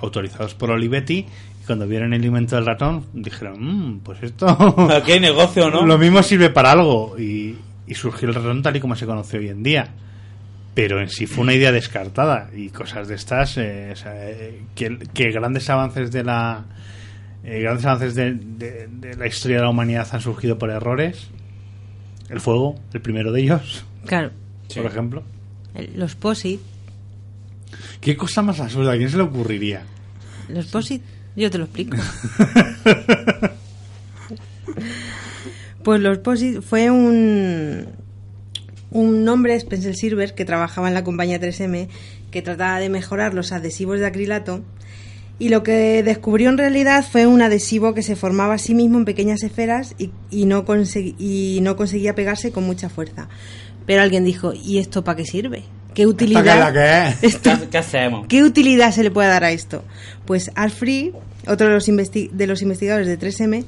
autorizados por Olivetti, cuando vieron el invento del ratón, dijeron, "Mm, pues esto... Aquí hay negocio, ¿no? Lo mismo sirve para algo y, y surgió el ratón tal y como se conoce hoy en día. Pero en sí fue una idea descartada y cosas de estas, eh, o sea, eh, que, que grandes avances de la eh, grandes avances de, de- de la historia de la humanidad han surgido por errores. El fuego, el primero de ellos, Claro. Sí. por ejemplo. El- Los POSIT. ¿Qué cosa más absurda? ¿A quién se le ocurriría? Los POSIT. Yo te lo explico. Pues los POSIT fue un, un hombre, Spencer Silver, que trabajaba en la compañía 3M, que trataba de mejorar los adhesivos de acrilato. Y lo que descubrió en realidad fue un adhesivo que se formaba a sí mismo en pequeñas esferas y, y no, y no conseguía pegarse con mucha fuerza. Pero alguien dijo, ¿y esto para qué sirve? ¿Qué ¿Esta utilidad? qué es la que es? Esto- ¿Qué, qué hacemos? ¿Qué utilidad se le puede dar a esto? Pues Alfred, otro de los, investi- de los investigadores de 3M,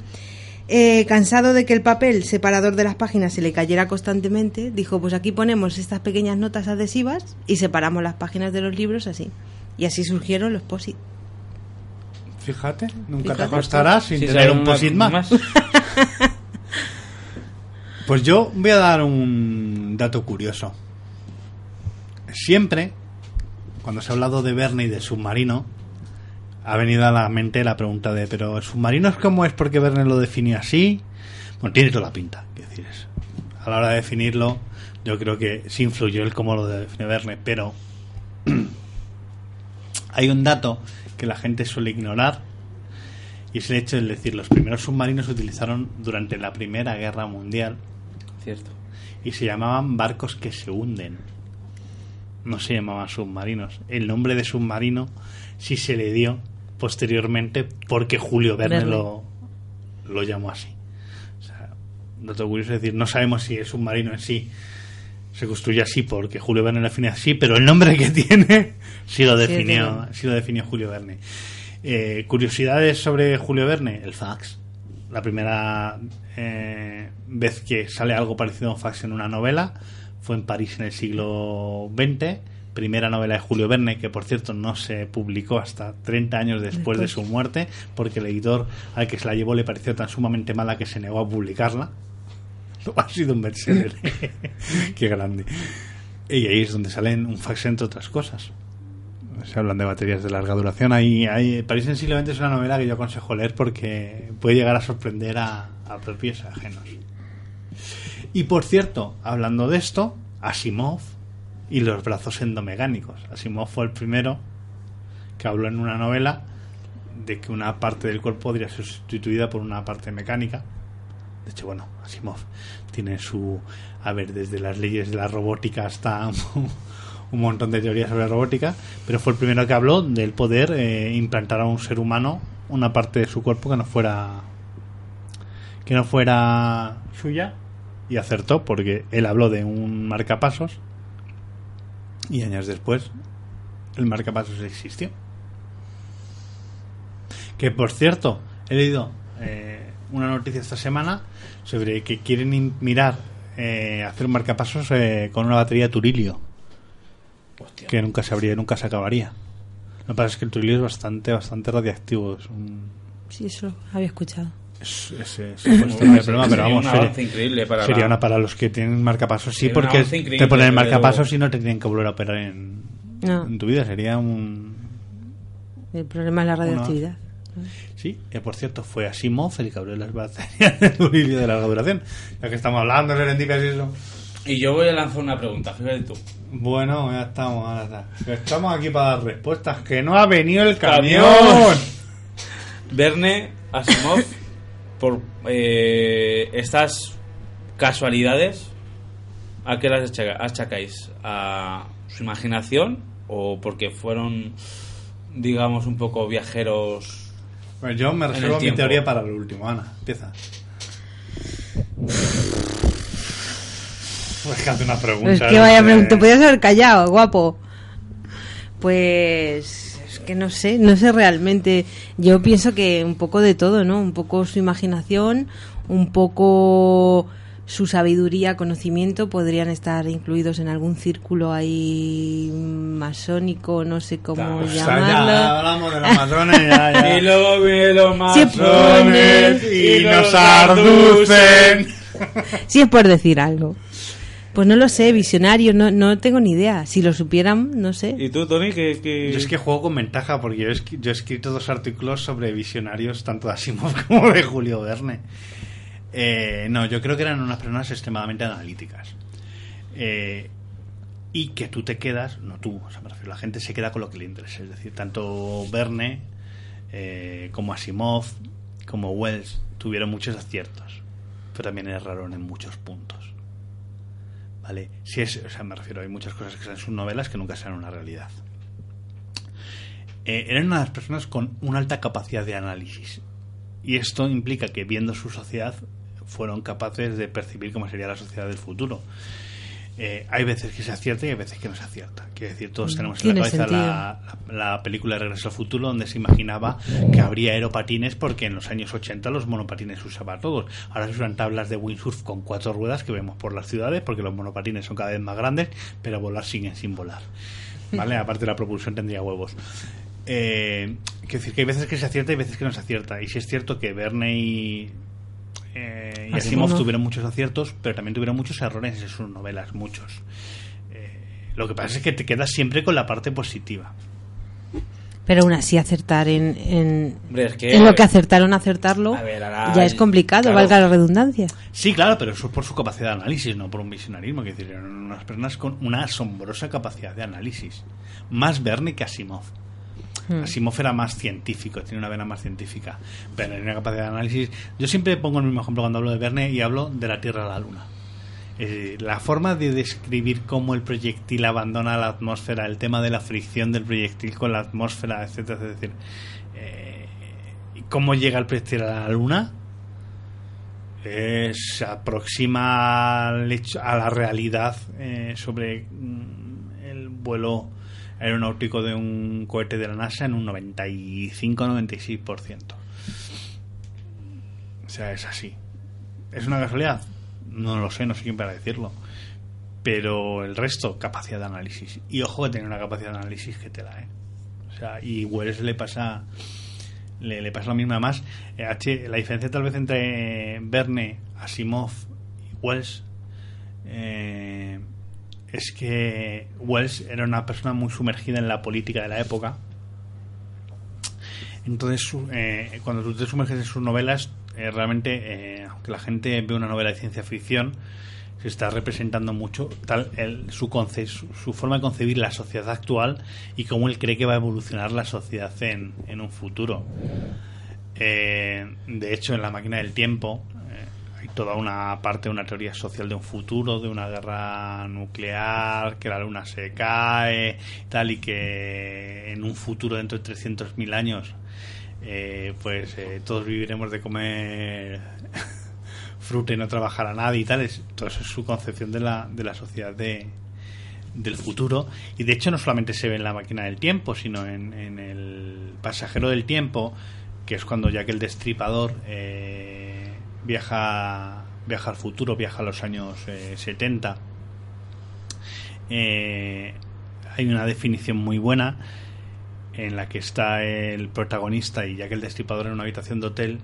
eh, cansado de que el papel separador de las páginas se le cayera constantemente, dijo, pues aquí ponemos estas pequeñas notas adhesivas y separamos las páginas de los libros así. Y así surgieron los POSIT. Fíjate, nunca te acostarás sin Sí, tener un posit más. Pues yo voy a dar un dato curioso. Siempre, cuando se ha hablado de Verne y de submarino, ha venido a la mente la pregunta de, ¿pero el submarino es como es porque Verne lo definió así? Bueno, tiene toda la pinta, quiero decir eso. A la hora de definirlo, yo creo que sí influyó el cómo lo define Verne, pero hay un dato que la gente suele ignorar y es el hecho de decir los primeros submarinos se utilizaron durante la Primera Guerra Mundial Cierto. y se llamaban barcos que se hunden. No se llamaban submarinos. El nombre de submarino sí se le dio posteriormente porque Julio Verne, Verne. Lo, lo llamó así. O sea, dato curioso es decir, no sabemos si el submarino en sí se construye así porque Julio Verne lo define así, pero el nombre que tiene sí lo es definió, sí lo definió Julio Verne. Eh, curiosidades sobre Julio Verne, el fax. La primera eh, vez que sale algo parecido a un fax en una novela fue en París en el siglo XX. Primera novela de Julio Verne, que por cierto no se publicó hasta 30 años después de su muerte, porque el editor al que se la llevó le pareció tan sumamente mala que se negó a publicarla. Ha sido un bestseller. Qué grande. Y ahí es donde salen un fax entre otras cosas. Se hablan de baterías de larga duración. Ahí, ahí, París XX es una novela que yo aconsejo leer porque puede llegar a sorprender a, a propios ajenos. Y por cierto, hablando de esto, Asimov y los brazos endomecánicos. Asimov fue el primero que habló en una novela de que una parte del cuerpo podría ser sustituida por una parte mecánica. De hecho, bueno, Asimov tiene su... A ver, desde las leyes de la robótica hasta un montón de teorías sobre robótica, pero fue el primero que habló del poder eh, implantar a un ser humano una parte de su cuerpo que no fuera que no fuera suya y acertó porque él habló de un marcapasos y años después el marcapasos existió. Que por cierto, he leído eh, una noticia esta semana sobre que quieren mirar eh, hacer un marcapasos eh, con una batería turilio Hostia. que nunca se abría, nunca se acabaría. Lo que pasa es que el turilio es bastante, bastante radiactivo. Es un. Sí, eso había escuchado. Es, es, es- es cuestión de problema, pero Sería vamos, sería, avance increíble para sería la- una para los que tienen marcapasos, sí, Sería porque te ponen el marcapasos y no te tienen que volver a operar en, No. en tu vida. Sería un. El problema es la radioactividad. Sí, que por cierto, fue Asimov el que abrió las baterías de de larga duración. Ya que estamos hablando de serendipias y eso. Y yo voy a lanzar una pregunta, fíjate tú. Bueno, ya estamos, ahora está. Estamos aquí para dar respuestas. ¡Que no ha venido el ¡Camión! camión! Verne, Asimov, por eh, estas casualidades, ¿a qué las achacáis? ¿A su imaginación o porque fueron, digamos, un poco viajeros? Pues yo me reservo mi teoría para lo último, Ana. Empieza. Pues que hace una pregunta. Es que vaya pregunta, te podías haber callado, guapo. Pues es que no sé, no sé realmente. Yo pienso que un poco de todo, ¿no? Un poco su imaginación, un poco su sabiduría, conocimiento podrían estar incluidos en algún círculo ahí masónico, no sé cómo O sea, ya llamarlo. hablamos de los masones, ya, ya. Y luego vienen los masones y nos nos arducen. Si es por decir algo. Pues no lo sé, visionario, no, no tengo ni idea. Si lo supieran, no sé. ¿Y tú, Tony? que Yo es que juego con ventaja porque yo he, escri- yo he escrito dos artículos sobre visionarios tanto de Asimov como de Julio Verne. Eh, no, yo creo que eran unas personas extremadamente analíticas. Eh, y que tú te quedas, no tú, o sea, me refiero, la gente se queda con lo que le interesa. Es decir, tanto Verne eh, como Asimov como Wells tuvieron muchos aciertos, pero también erraron en muchos puntos. ¿Vale? Si es, o sea, me refiero, hay muchas cosas que son sus novelas que nunca serán una realidad. Eh, eran unas personas con una alta capacidad de análisis. Y esto implica que viendo su sociedad fueron capaces de percibir cómo sería la sociedad del futuro. Eh, hay veces que se acierta y hay veces que no se acierta. Quiero decir, todos tenemos en la cabeza la, la- la película de Regreso al Futuro donde se imaginaba que habría aeropatines porque en los años 80 los monopatines se usaba todos. Ahora se usan tablas de windsurf con cuatro ruedas que vemos por las ciudades porque los monopatines son cada vez más grandes, pero volar siguen sin volar. ¿Vale? Aparte la propulsión tendría huevos. Eh, quiero decir que hay veces que se acierta y veces que no se acierta. Y sí es cierto que Verne y, eh, y Asimov tuvieron muchos aciertos, pero también tuvieron muchos errores en sus novelas, muchos. Eh, lo que pasa es que te quedas siempre con la parte positiva. Pero aún así acertar en, en, Hombre, es que- en lo que acertaron acertarlo A ver, ahora- ya es complicado, claro. valga la redundancia. Sí, claro, pero eso es por su capacidad de análisis, no por un visionarismo. Quiero decir, eran unas personas con una asombrosa capacidad de análisis. Más Verne que Asimov. Hmm. Asimov era más científico, tiene una vena más científica. Pero tenía una capacidad de análisis. Yo siempre pongo el mismo ejemplo cuando hablo de Verne y hablo de la Tierra a la Luna. Eh, la forma de describir cómo el proyectil abandona la atmósfera, el tema de la fricción del proyectil con la atmósfera, etcétera, es decir, eh, cómo llega el proyectil a la Luna, eh, se aproxima al hecho- a la realidad eh, sobre mm, el vuelo aeronáutico de un cohete de la NASA en un 95-96%. O sea, es así. ¿Es una casualidad? No lo sé, no sé quién para decirlo. Pero el resto, capacidad de análisis. Y ojo que tiene una capacidad de análisis que te la, ¿eh? O sea, y Wells le pasa le, le pasa lo mismo. Además, eh, H, la diferencia tal vez entre Verne, Asimov y Wells eh, es que Wells era una persona muy sumergida en la política de la época. Entonces, eh, cuando tú te sumerges en sus novelas, eh, realmente, eh, aunque la gente ve una novela de ciencia ficción, se está representando mucho tal el- su, conce- su, su forma de concebir la sociedad actual y cómo él cree que va a evolucionar la sociedad en, en un futuro. Eh, de hecho, en la máquina del tiempo hay toda una parte, una teoría social de un futuro, de una guerra nuclear, que la luna se cae, tal, y que en un futuro dentro de 300.000 años, eh, pues eh, todos viviremos de comer fruta y no trabajará nadie y tal. Es, eso es su concepción de la, de la sociedad de, del futuro. Y de hecho no solamente se ve en la máquina del tiempo, sino en, en el pasajero del tiempo, que es cuando Jack el Destripador eh, viaja, viaja al futuro, viaja a los años eh, 70. Eh, hay una definición muy buena en la que está el protagonista y Jack el Destripador en una habitación de hotel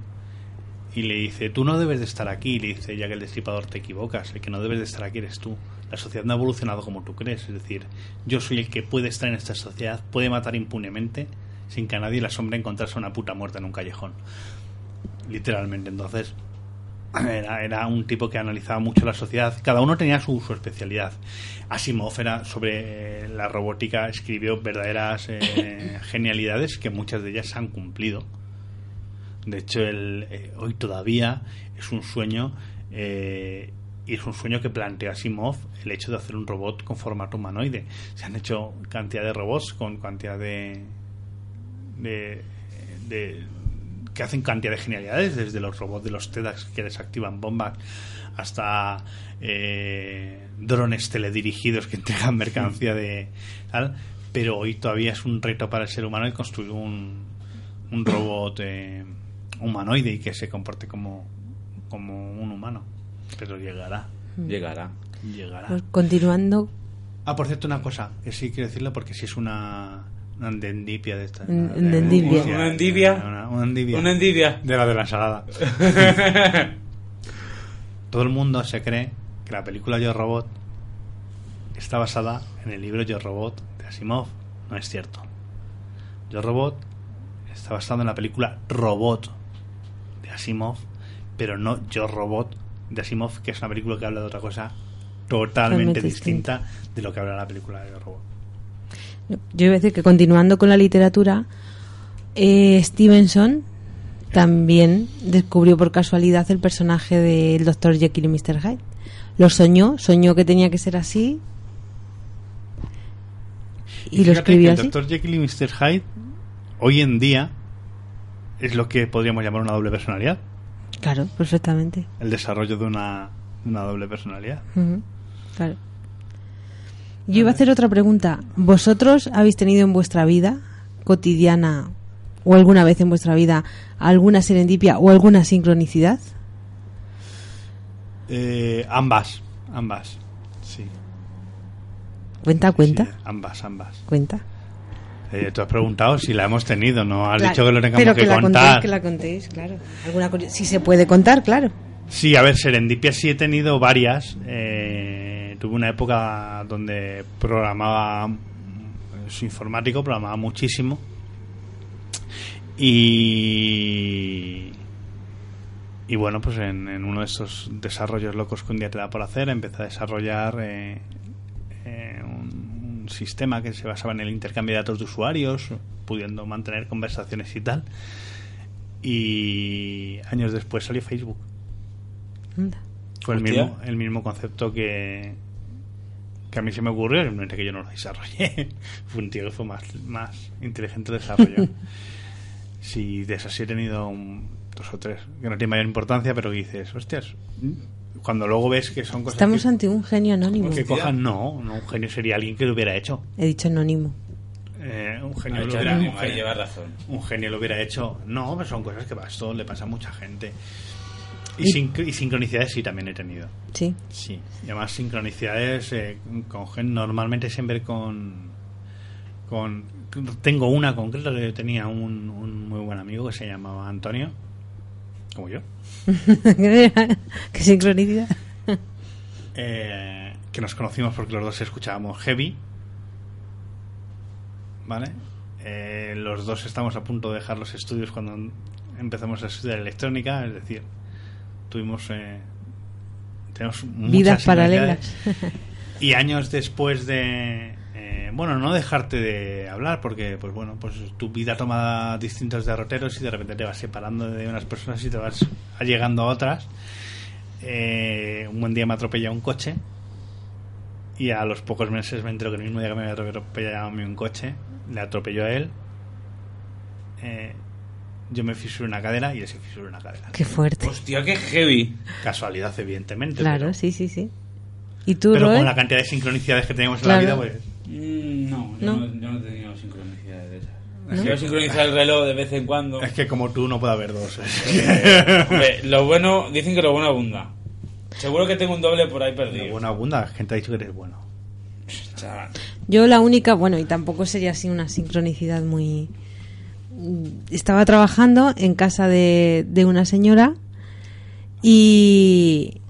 y le dice, tú no debes de estar aquí. Y le dice Jack el Destripador, te equivocas, el que no debes de estar aquí eres tú. La sociedad no ha evolucionado como tú crees. Es decir, yo soy el que puede estar en esta sociedad, puede matar impunemente sin que a nadie le asombre encontrarse una puta muerta en un callejón. Literalmente, entonces era, era un tipo que analizaba mucho la sociedad. Cada uno tenía su, su especialidad. Asimov era sobre eh, la robótica, escribió verdaderas eh, genialidades que muchas de ellas se han cumplido. De hecho, el, eh, hoy todavía es un sueño eh, y es un sueño que plantea Asimov el hecho de hacer un robot con formato humanoide. Se han hecho cantidad de robots con cantidad de, de, de- que hacen cantidad de genialidades, desde los robots de los TEDx que desactivan bombas hasta eh, drones teledirigidos que entregan mercancía de tal. pero hoy todavía es un reto para el ser humano el construir un, un robot eh, humanoide y que se comporte como, como un humano. Pero llegará, Llegará. llegará. Pues continuando, Ah, por cierto, una cosa que sí quiero decirlo porque si es una, una endendipia de esta. Un- un endivia. Una endivia. Una, endivia. Una envidia. De la de la ensalada. Todo el mundo se cree que la película Yo Robot está basada en el libro Yo Robot de Asimov. No es cierto. Yo Robot está basado en la película Robot de Asimov, pero no Yo Robot de Asimov, que es una película que habla de otra cosa totalmente Totalmente distinta de lo que habla la película de Yo Robot. Yo iba a decir que continuando con la literatura, eh, Stevenson también descubrió por casualidad el personaje del Dr. Jekyll y Mr. Hyde. Lo soñó, soñó que tenía que ser así y, lo escribió así. el Dr. Jekyll y Mr. Hyde hoy en día es lo que podríamos llamar una doble personalidad. Claro, perfectamente. El desarrollo de una, una doble personalidad. Claro. Yo iba a hacer otra pregunta. ¿Vosotros habéis tenido en vuestra vida cotidiana o alguna vez en vuestra vida alguna serendipia o alguna sincronicidad? Eh, ambas, ambas, sí. Cuenta, cuenta, Sí, ambas, ambas. cuenta. Eh, tú has preguntado si la hemos tenido, no has Cla- dicho que lo tengamos pero que, la contar. contéis, que la contéis, claro. Alguna si se puede contar, claro. Sí, a ver, serendipias sí he tenido varias. Eh, tuve una época donde programaba, soy informático, programaba muchísimo. Y, y bueno, pues en, en uno de esos desarrollos locos que un día te da por hacer, empecé a desarrollar eh, eh, un, un sistema que se basaba en el intercambio de datos de usuarios, pudiendo mantener conversaciones y tal. Y años después salió Facebook. Anda. Fue el Hostia. mismo, el mismo concepto que, que a mí se me ocurrió, simplemente que yo no lo desarrollé. fue un tío que fue más, más inteligente de desarrollo. sí, de esas sí he tenido un- dos o tres, que no tiene mayor importancia, pero que dices, hostias, cuando luego ves que son cosas Estamos que, ante un genio anónimo. que cojan, no, no, un genio sería alguien que lo hubiera hecho. He dicho anónimo. Eh, un genio lo hubiera, un genio- llevas razón. un genio lo hubiera hecho. No, pero son cosas que esto le pasa a mucha gente. Y, Y- sincro- y sincronicidades sí también he tenido. Sí. Sí, y además sincronicidades eh, con normalmente siempre con, con tengo una concreta que yo tenía un, un muy buen amigo que se llamaba Antonio, como yo, Qué sincronicidad. eh, que nos conocimos porque los dos escuchábamos heavy, ¿vale? Eh, los dos estamos a punto de dejar los estudios cuando empezamos a estudiar electrónica, es decir, tuvimos eh, tenemos Vidas paralelas. Y años después de. eh, bueno, no dejarte de hablar, porque, pues bueno, pues tu vida toma distintos derroteros y de repente te vas separando de unas personas y te vas llegando a otras. Eh, un buen día me atropella un coche y a los pocos meses me entero que el mismo día que me había atropellado a mí un coche, le atropelló a él. Eh, yo me fisuré una cadera y él se fisuró una cadera. Qué fuerte. Hostia, qué heavy. Casualidad, evidentemente. Claro, pero, sí, sí, sí. ¿Y tú, pero con la cantidad de sincronicidades que tenemos en Claro. la vida, pues. Mm, no, yo ¿No? no, yo no he tenido sincronicidad de esas. Yo sincronizar el reloj de vez en cuando. Es que como tú no puede haber dos. Hombre, lo bueno, dicen que lo bueno abunda. Seguro que tengo un doble por ahí perdido. buena abunda, gente ha dicho que eres bueno. Yo la única, bueno, y tampoco sería así una sincronicidad muy... Estaba trabajando en casa de, una señora y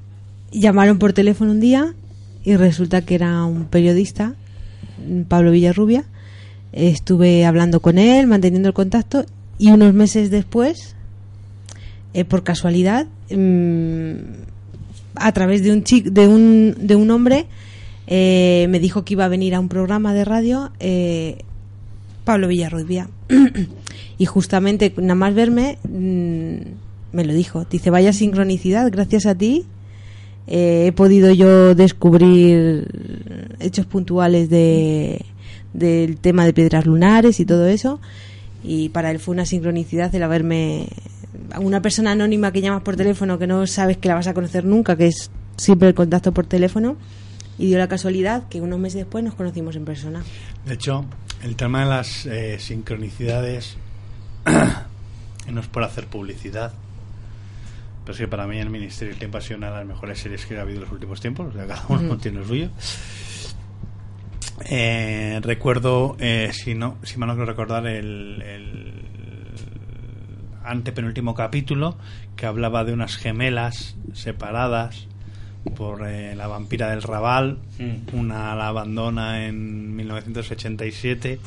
llamaron por teléfono un día y resulta que era un periodista, Pablo Villarrubia. Estuve hablando con él, manteniendo el contacto y unos meses después, eh, por casualidad, mm, a través de un chic, de un, de un hombre, eh, me dijo que iba a venir a un programa de radio eh, Pablo Villarrubia. y justamente, nada más verme, mm, me lo dijo. Dice, vaya sincronicidad, gracias a ti eh, he podido yo descubrir hechos puntuales de, del tema de piedras lunares y todo eso. Y para él fue una sincronicidad el haberme. Una persona anónima que llamas por teléfono que no sabes que la vas a conocer nunca, que es siempre el contacto por teléfono, Y dio la casualidad que unos meses después nos conocimos en persona. De hecho, el tema de las eh, sincronicidades no es por hacer publicidad, pero es que para mí el Ministerio del Tiempo ha sido una de las mejores series que ha habido en los últimos tiempos, o sea, cada uno tiene lo suyo. Eh, recuerdo, eh, si no, si mal no quiero recordar, el, el antepenúltimo capítulo que hablaba de unas gemelas separadas por eh, la vampira del Raval. Mm. Una la abandona en 1987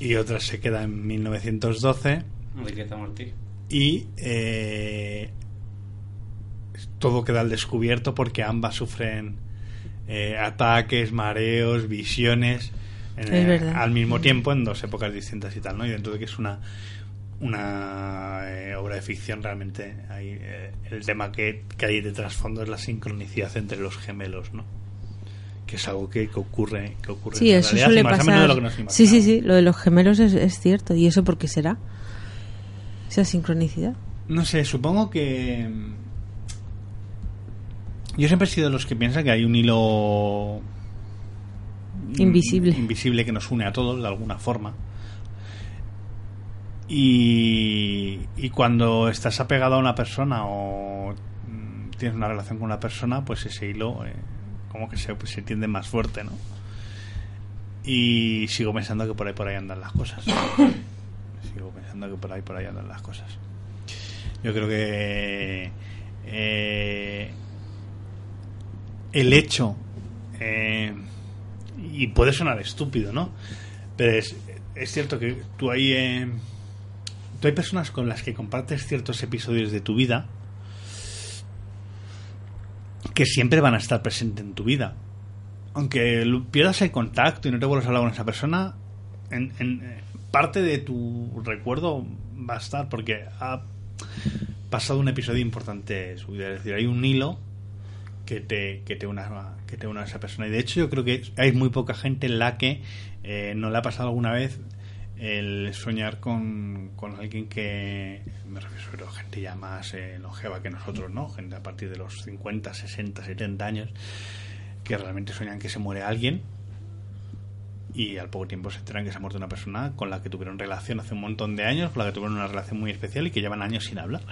y otra se queda en 1912 Enriqueta Martí. y eh, todo queda al descubierto porque ambas sufren eh, ataques, mareos, visiones en- Es verdad. al mismo tiempo en dos épocas distintas y tal, ¿no? Y dentro de que es una una eh, obra de ficción realmente hay, eh, el tema que, que hay de trasfondo es la sincronicidad entre los gemelos, ¿no? Que es algo que, que ocurre que ocurre Sí, en eso realidad suele más a pasar. de lo que nos sí, sí, sí, lo de los gemelos es, es cierto. ¿Y eso por qué será? Esa sincronicidad. No sé, supongo que. Yo siempre he sido de los que piensan que hay un hilo. Invisible. Invisible que nos une a todos de alguna forma. Y, y cuando estás apegado a una persona o mm, tienes una relación con una persona, pues ese hilo eh, como que se, pues, se tiende más fuerte, ¿no? Y sigo pensando que por ahí por ahí andan las cosas. sigo pensando que por ahí por ahí andan las cosas. Yo creo que eh, el hecho, eh, y puede sonar estúpido, ¿no? Pero es, es cierto que tú hay, eh, tú hay personas con las que compartes ciertos episodios de tu vida que siempre van a estar presentes en tu vida. Aunque pierdas el contacto y no te vuelvas a hablar con esa persona, en, en, eh, parte de tu recuerdo va a estar porque ha pasado un episodio importante su vida. Es decir, hay un hilo que te, que te una que te una a esa persona. Y de hecho yo creo que hay muy poca gente en la que eh, no le ha pasado alguna vez el soñar con, con alguien que me refiero a gente ya más eh, longeva que nosotros, ¿no? Gente a partir de los 50, 60, 70 años que realmente sueñan que se muere alguien y al poco tiempo se enteran que se ha muerto una persona con la que tuvieron relación hace un montón de años, con la que tuvieron una relación muy especial y que llevan años sin hablar.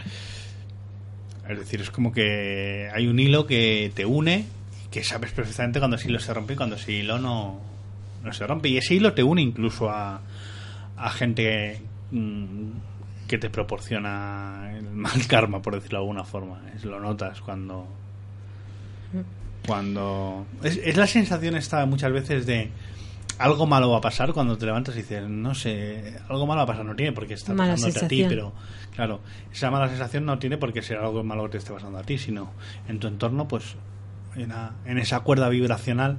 Es decir, es como que hay un hilo que te une, que sabes perfectamente cuando ese hilo se rompe y cuando ese hilo no, no se rompe. Y ese hilo te une incluso a, a gente mm, que te proporciona el mal karma, por decirlo de alguna forma. Es, lo notas cuando... Cuando... Es, es la sensación esta muchas veces de algo malo va a pasar cuando te levantas y dices, no sé, algo malo va a pasar, no tiene por qué estar Mala pasándote a ti, pero claro, esa mala sensación no tiene por qué ser algo malo que te esté pasando a ti, sino en tu entorno, pues una- en esa cuerda vibracional.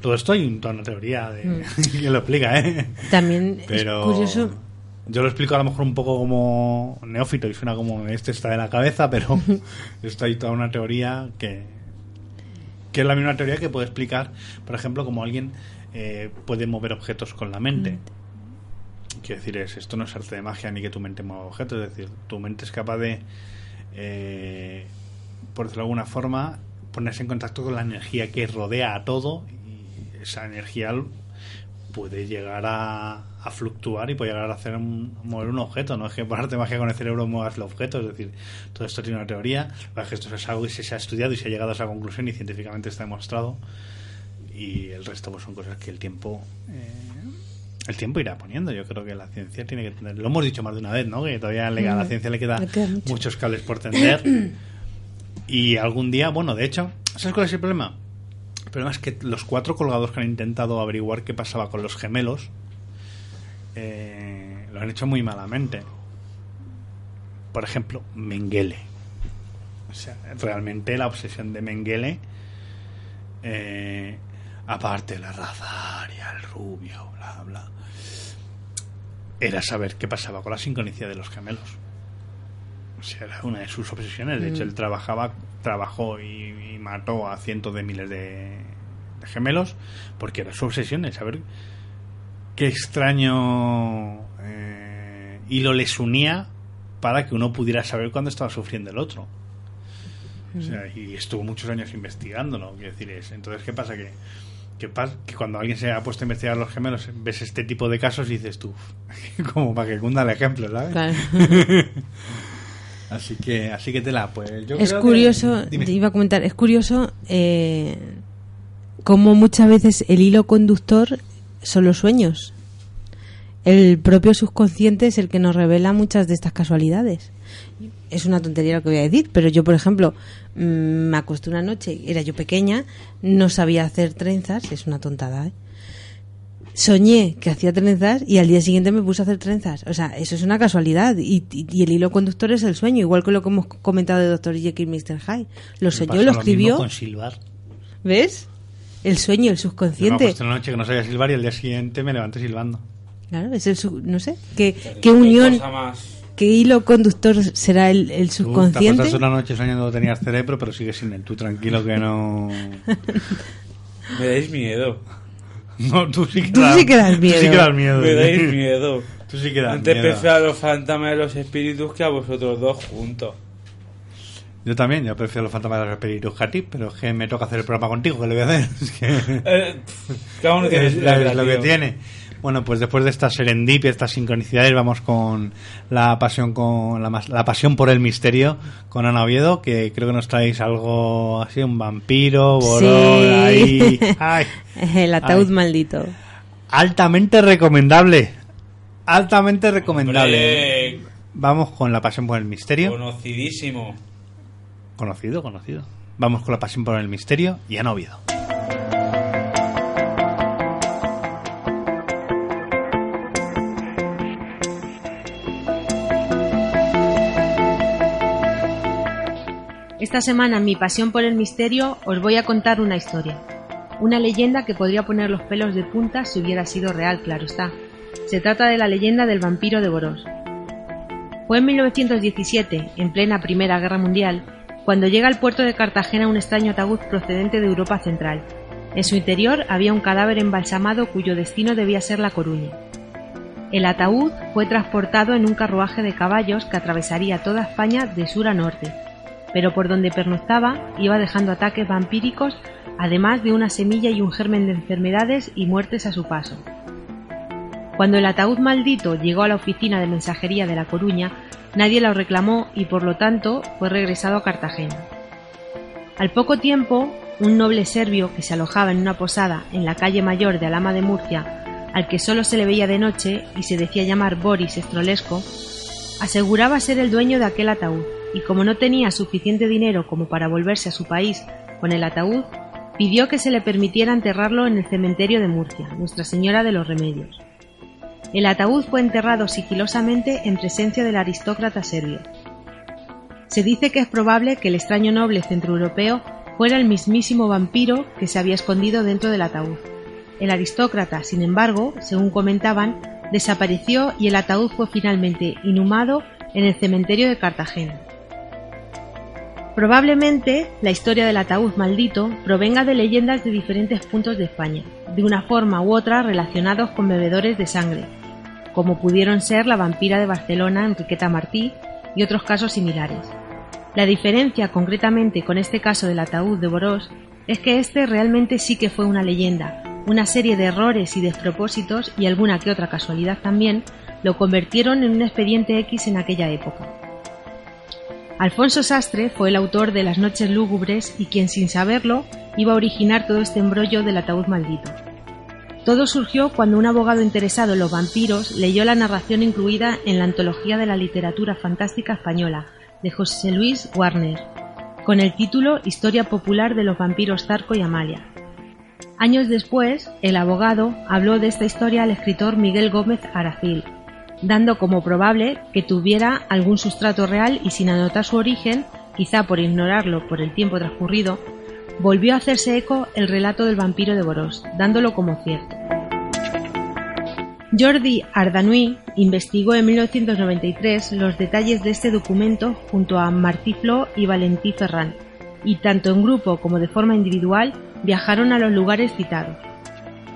Todo esto hay un- toda una teoría de, Mm. que lo explica, ¿eh? También Pero es curioso. yo lo explico a lo mejor un poco como neófito y suena como este está de la cabeza, pero esto hay toda una teoría que, que es la misma teoría que puede explicar, por ejemplo, como alguien eh, puede mover objetos con la mente. Quiero decir, es, esto no es arte de magia ni que tu mente mueva objetos, es decir, tu mente es capaz de, eh, por decirlo de alguna forma, ponerse en contacto con la energía que rodea a todo esa energía puede llegar a, a fluctuar y puede llegar a hacer un- mover un objeto. No es que por arte magia con el cerebro muevas el objeto, es decir, todo esto tiene una teoría. Que esto es algo que se, se ha estudiado y se ha llegado a esa conclusión y científicamente está demostrado. Y el resto pues son cosas que el tiempo eh, el tiempo irá poniendo. Yo creo que la ciencia tiene que tener. Lo hemos dicho más de una vez, ¿no? Que todavía le- a la Mm, ciencia le queda muchos cables por tender. y algún día, bueno, de hecho, ¿sabes cuál es el problema? El problema es que los cuatro colgados que han intentado averiguar qué pasaba con los gemelos eh, lo han hecho muy malamente. Por ejemplo, Mengele. O sea, realmente la obsesión de Mengele, eh, aparte de la raza aria, el rubio, bla, bla, era saber qué pasaba con la sincronicidad de los gemelos. O sea, era una de sus obsesiones. De hecho, él trabajaba, trabajó y, y mató a cientos de miles de, de gemelos porque era su obsesión de saber qué extraño eh, hilo les unía para que uno pudiera saber cuándo estaba sufriendo el otro. O sea, y estuvo muchos años investigándolo. Quiero decir, es, entonces, ¿qué pasa? Que, que, cuando alguien se ha puesto a investigar los gemelos, ves este tipo de casos y dices tú, como para que cunda el ejemplo, ¿sabes? Claro. Así que, así que tela, pues yo es creo curioso, te iba a comentar, es curioso eh, cómo muchas veces el hilo conductor son los sueños. El propio subconsciente es el que nos revela muchas de estas casualidades. Es una tontería lo que voy a decir, pero yo, por ejemplo, mm, me acosté una noche, era yo pequeña, no sabía hacer trenzas, es una tontada, ¿eh? Soñé que hacía trenzas y al día siguiente me puse a hacer trenzas. O sea, eso es una casualidad. Y, y- y el hilo conductor es el sueño, igual que lo que hemos comentado de Dr. Jekyll y Mr. Hyde. Lo soñó, lo mismo escribió. con silbar. ¿Ves? El sueño, el Yo me subconsciente. una noche que no sabía silbar y al día siguiente me levanté silbando. Claro, es el sub- no sé, qué, qué Qué unión, qué hilo conductor será el, el Tú te subconsciente. una noche soñando que tenías cerebro, pero sigues sin él. Tú tranquilo que no... Me dais miedo. No, tú sí que, Tú sí que das Tú sí que das miedo. Me dais miedo. Tú sí que das Antes miedo. prefiero a los fantasmas de los espíritus que a vosotros dos juntos. Yo también, yo prefiero los fantasmas de los espíritus que a ti, pero es que me toca hacer el programa contigo, ¿qué le voy a hacer? Es que... Eh, pff, cada uno tiene es, su la- regla, es lo que tiene. Bueno, pues después de esta serendipia, estas sincronicidades, vamos con la pasión con la, pasión por el misterio con Ana Oviedo, que creo que nos traéis algo así, un vampiro, borón, Sí. ahí. Ay. el ataúd Ay. maldito. Altamente recomendable. Altamente recomendable. Hombre, Vamos con la pasión por el misterio. conocidísimo. Conocido, conocido. Vamos con la pasión por el misterio y Ana Oviedo. Esta semana mi pasión por el misterio os voy a contar una historia. Una leyenda que podría poner los pelos de punta si hubiera sido real, claro está. Se trata de la leyenda del vampiro de Boros. Fue en 1917, en plena Primera Guerra Mundial, cuando llega al puerto de Cartagena un extraño ataúd procedente de Europa Central. En su interior había un cadáver embalsamado cuyo destino debía ser La Coruña. El ataúd fue transportado en un carruaje de caballos que atravesaría toda España de sur a norte, pero por donde pernoctaba iba dejando ataques vampíricos, además de una semilla y un germen de enfermedades y muertes a su paso. Cuando el ataúd maldito llegó a la oficina de mensajería de La Coruña, nadie lo reclamó y por lo tanto fue regresado a Cartagena. Al poco tiempo, un noble serbio que se alojaba en una posada en la calle mayor de Alama de Murcia, al que solo se le veía de noche y se decía llamar Boris Estrolesco, aseguraba ser el dueño de aquel ataúd y como no tenía suficiente dinero como para volverse a su país con el ataúd, pidió que se le permitiera enterrarlo en el cementerio de Murcia, Nuestra Señora de los Remedios. El ataúd fue enterrado sigilosamente en presencia del aristócrata serbio. Se dice que es probable que el extraño noble centroeuropeo fuera el mismísimo vampiro que se había escondido dentro del ataúd. El aristócrata, sin embargo, según comentaban, desapareció y el ataúd fue finalmente inhumado en el cementerio de Cartagena. Probablemente la historia del ataúd maldito provenga de leyendas de diferentes puntos de España, de una forma u otra relacionados con bebedores de sangre, como pudieron ser la vampira de Barcelona Enriqueta Martí y otros casos similares. La diferencia concretamente con este caso del ataúd de Borós es que este realmente sí que fue una leyenda, una serie de errores y despropósitos y alguna que otra casualidad también lo convirtieron en un expediente X en aquella época. Alfonso Sastre fue el autor de Las Noches Lúgubres y quien sin saberlo iba a originar todo este embrollo del ataúd maldito. Todo surgió cuando un abogado interesado en los vampiros leyó la narración incluida en la antología de la literatura fantástica española de José Luis Warner, con el título Historia popular de los vampiros Zarco y Amalia. Años después, el abogado habló de esta historia al escritor Miguel Gómez Aracil, dando como probable que tuviera algún sustrato real y sin anotar su origen, quizá por ignorarlo por el tiempo transcurrido, volvió a hacerse eco el relato del vampiro de Boros, dándolo como cierto. Jordi Ardanui investigó en 1993 los detalles de este documento junto a Martí Flo y Valentí Ferran, y tanto en grupo como de forma individual viajaron a los lugares citados.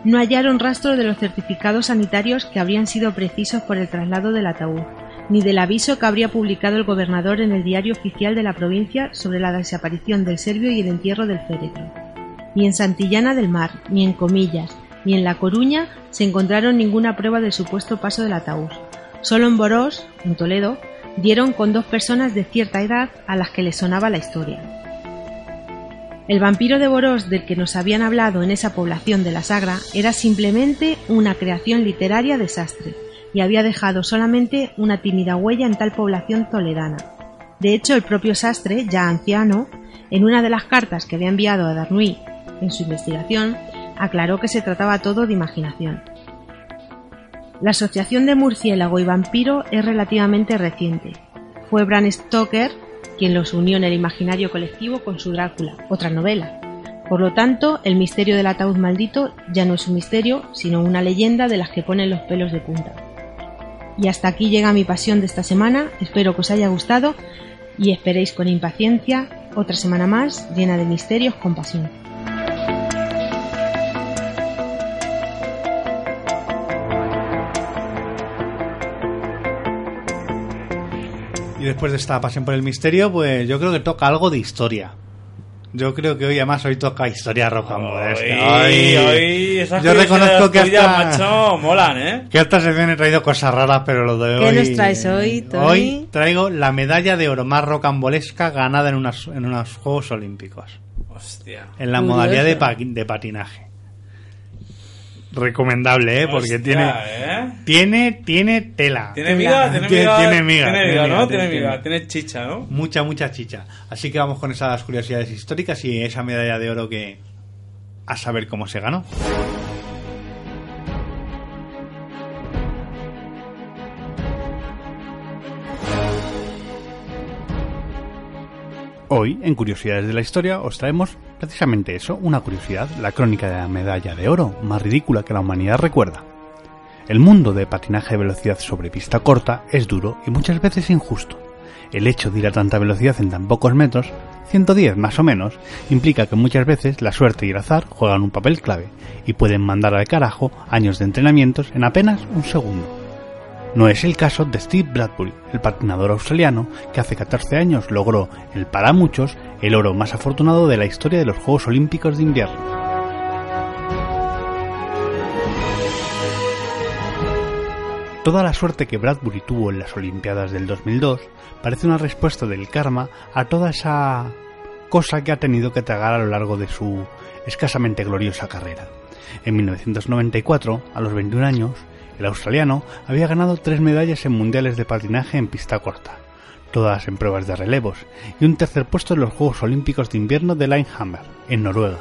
No hallaron rastro de los certificados sanitarios que habrían sido precisos por el traslado del ataúd, ni del aviso que habría publicado el gobernador en el diario oficial de la provincia sobre la desaparición del serbio y el entierro del féretro. Ni en Santillana del Mar, ni en Comillas, ni en La Coruña se encontraron ninguna prueba del supuesto paso del ataúd. Solo en Borós, en Toledo, dieron con dos personas de cierta edad a las que les sonaba la historia. El vampiro de Borós del que nos habían hablado en esa población de la Sagra era simplemente una creación literaria de Sastre y había dejado solamente una tímida huella en tal población toledana. De hecho, el propio Sastre, ya anciano, en una de las cartas que había enviado a Darnui en su investigación, aclaró que se trataba todo de imaginación. La asociación de murciélago y vampiro es relativamente reciente. Fue Bram Stoker quien los unió en el imaginario colectivo con su Drácula, otra novela. Por lo tanto, el misterio del ataúd maldito ya no es un misterio, sino una leyenda de las que ponen los pelos de punta. Y hasta aquí llega mi pasión de esta semana, espero que os haya gustado y esperéis con impaciencia otra semana más llena de misterios con pasión. Y después de esta pasión por el misterio, pues yo creo que toca algo de historia. Yo creo que hoy además hoy toca historia rocambolesca. Hoy, hoy, esas yo reconozco que hasta, macho, molan, ¿eh? que esta sección he traído cosas raras, pero lo de ¿Qué hoy... nos traes hoy, Tony? Hoy traigo la medalla de oro más rocambolesca ganada en, unas, en unos Juegos Olímpicos. Hostia. En la Curioso. modalidad de, pa- de patinaje. Recomendable, ¿eh? Porque Hostia, tiene, ¿eh? tiene, tiene tela. Tiene miga, tiene miga. tiene miga, Tiene ¿no? tiene miga. tiene chicha, ¿no? Mucha, mucha chicha. Así que vamos con esas curiosidades históricas y esa medalla de oro que a saber cómo se ganó. Hoy, en Curiosidades de la Historia, os traemos precisamente eso, una curiosidad, la crónica de la medalla de oro, más ridícula que la humanidad recuerda. El mundo de patinaje de velocidad sobre pista corta es duro y muchas veces injusto. El hecho de ir a tanta velocidad en tan pocos metros, 110 más o menos, implica que muchas veces la suerte y el azar juegan un papel clave y pueden mandar al carajo años de entrenamientos en apenas un segundo. No es el caso de Steve Bradbury, el patinador australiano que hace 14 años logró, el para muchos, el oro más afortunado de la historia de los Juegos Olímpicos de Invierno. Toda la suerte que Bradbury tuvo en las Olimpiadas del 2002 parece una respuesta del karma a toda esa cosa que ha tenido que tragar a lo largo de su escasamente gloriosa carrera. En 1994, a los 21 años, el australiano había ganado tres medallas en mundiales de patinaje en pista corta, todas en pruebas de relevos, y un tercer puesto en los Juegos Olímpicos de Invierno de Lillehammer, en Noruega.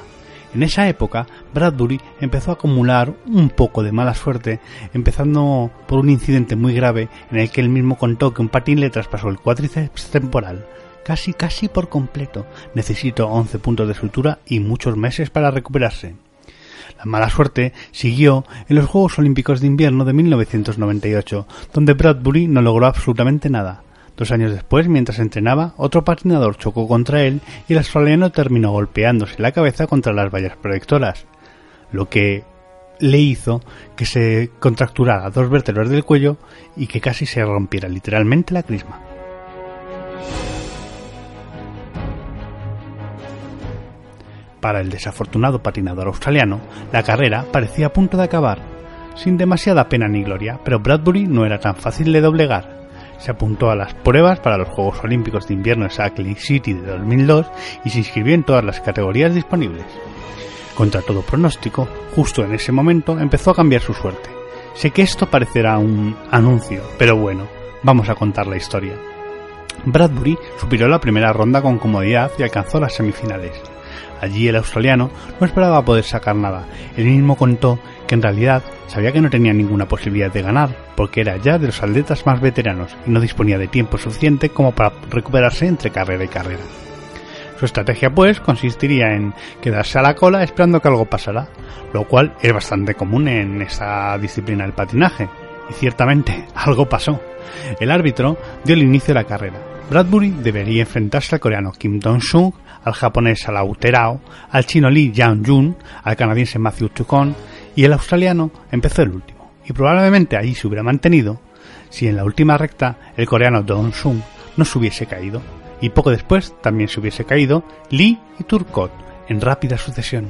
En esa época, Bradbury empezó a acumular un poco de mala suerte, empezando por un incidente muy grave en el que él mismo contó que un patín le traspasó el cuádriceps temporal, casi casi por completo. Necesitó 11 puntos de sutura y muchos meses para recuperarse. La mala suerte siguió en los Juegos Olímpicos de Invierno de 1998, donde Bradbury no logró absolutamente nada. Dos años después, mientras entrenaba, otro patinador chocó contra él y el australiano terminó golpeándose la cabeza contra las vallas protectoras, lo que le hizo que se contracturara dos vértebras del cuello y que casi se rompiera literalmente la crisma. Para el desafortunado patinador australiano, la carrera parecía a punto de acabar, sin demasiada pena ni gloria, pero Bradbury no era tan fácil de doblegar. Se apuntó a las pruebas para los Juegos Olímpicos de Invierno en Salt Lake City de 2002 y se inscribió en todas las categorías disponibles. Contra todo pronóstico, justo en ese momento empezó a cambiar su suerte. Sé que esto parecerá un anuncio, pero bueno, vamos a contar la historia. Bradbury superó la primera ronda con comodidad y alcanzó las semifinales. Allí el australiano no esperaba poder sacar nada. Él mismo contó que en realidad sabía que no tenía ninguna posibilidad de ganar, porque era ya de los atletas más veteranos y no disponía de tiempo suficiente como para recuperarse entre carrera y carrera. Su estrategia, pues, consistiría en quedarse a la cola esperando que algo pasara, lo cual es bastante común en esta disciplina del patinaje. Y ciertamente, algo pasó. El árbitro dio el inicio de la carrera. Bradbury debería enfrentarse al coreano Kim Dong-sung, al japonés Alau Terao, al chino Lee Yang-jun, al canadiense Matthew Chukon y el australiano empezó el último. Y probablemente allí se hubiera mantenido si en la última recta el coreano Dong Sung no se hubiese caído, y poco después también se hubiese caído Lee y Turcotte en rápida sucesión.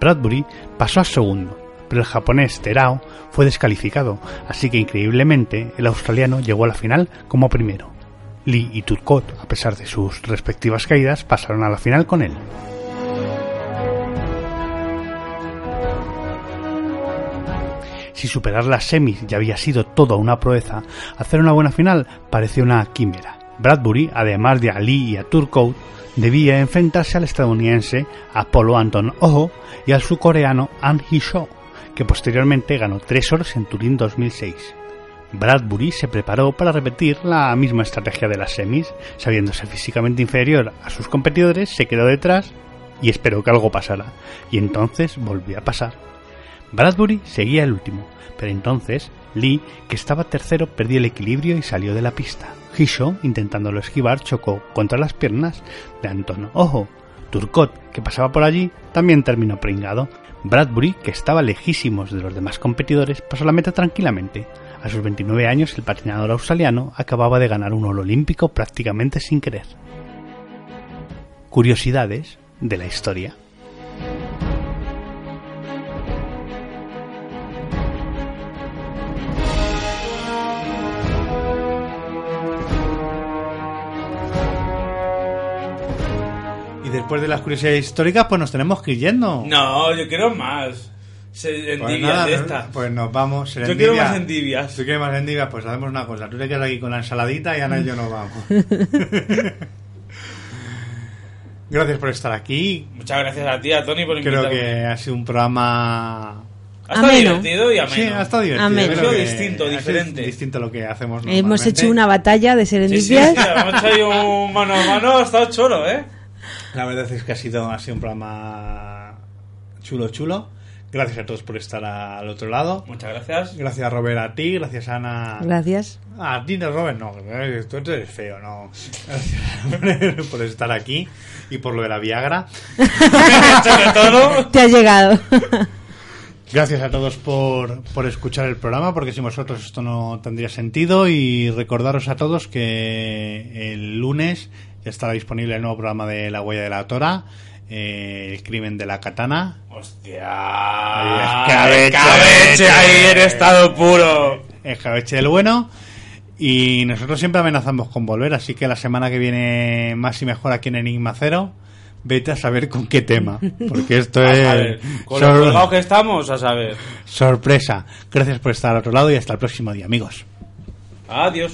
Bradbury pasó a segundo, pero el japonés Terao fue descalificado, así que increíblemente el australiano llegó a la final como primero. Lee y Turcotte, a pesar de sus respectivas caídas, pasaron a la final con él. Si superar las semis ya había sido toda una proeza, hacer una buena final parecía una quimera. Bradbury, además de a Lee y a Turcotte, debía enfrentarse al estadounidense Apollo Anton Ojo y al surcoreano An Hee-soo, que posteriormente ganó tres oros en Turín 2006. Bradbury se preparó para repetir la misma estrategia de las semis, sabiéndose físicamente inferior a sus competidores, se quedó detrás y esperó que algo pasara, y entonces volvió a pasar. Bradbury seguía el último, pero entonces Lee, que estaba tercero, perdió el equilibrio y salió de la pista. Hisho, intentándolo esquivar, chocó contra las piernas de Anton Ojo. Turcotte, que pasaba por allí, también terminó pringado. Bradbury, que estaba lejísimos de los demás competidores, pasó la meta tranquilamente. A sus 29 años, el patinador australiano acababa de ganar un oro olímpico prácticamente sin querer. Curiosidades de la historia. Y después de las curiosidades históricas, pues nos tenemos que ir yendo. No, yo quiero más. Se, Pues nada, de esta. Pues nos vamos. yo quiero más endivias. ¿Tú quieres más endivias? Pues hacemos una cosa. Tú te quedas aquí con la ensaladita y Ana y yo nos vamos. Gracias por estar aquí. Muchas gracias a ti, a Tony, por Creo invitarme. que ha sido un programa... Ha estado Ameno. divertido y ameno. Sí, ha estado divertido. Ameno. Creo Ha sido que distinto, diferente. distinto a lo que hacemos Hemos normalmente. hecho una batalla de Sí, sí, sí, hemos hecho un mano a mano, ha estado cholo, ¿eh? La verdad es que ha sido, ha sido un programa chulo, chulo. Gracias a todos por estar al otro lado. Muchas gracias. Gracias, Robert, a ti. Gracias, Ana. Gracias. Ah, a ti no, Robert, no. Tú eres feo, no. Gracias por estar aquí y por lo de la Viagra. Sobre todo. Te ha llegado. Gracias a todos por, por escuchar el programa, porque sin vosotros esto no tendría sentido. Y recordaros a todos que el lunes ya estará disponible el nuevo programa de La Huella de la Autora, eh, El crimen de la katana. Hostia. Escabeche. Escabeche ahí en estado puro. El cabeche del bueno. Y nosotros siempre amenazamos con volver, así que la semana que viene más y mejor aquí en Enigma Cero, vete a saber con qué tema, porque esto A es saber, con sor- lo que estamos, a saber. sorpresa. Gracias por estar al otro lado y hasta el próximo día, amigos. Adiós.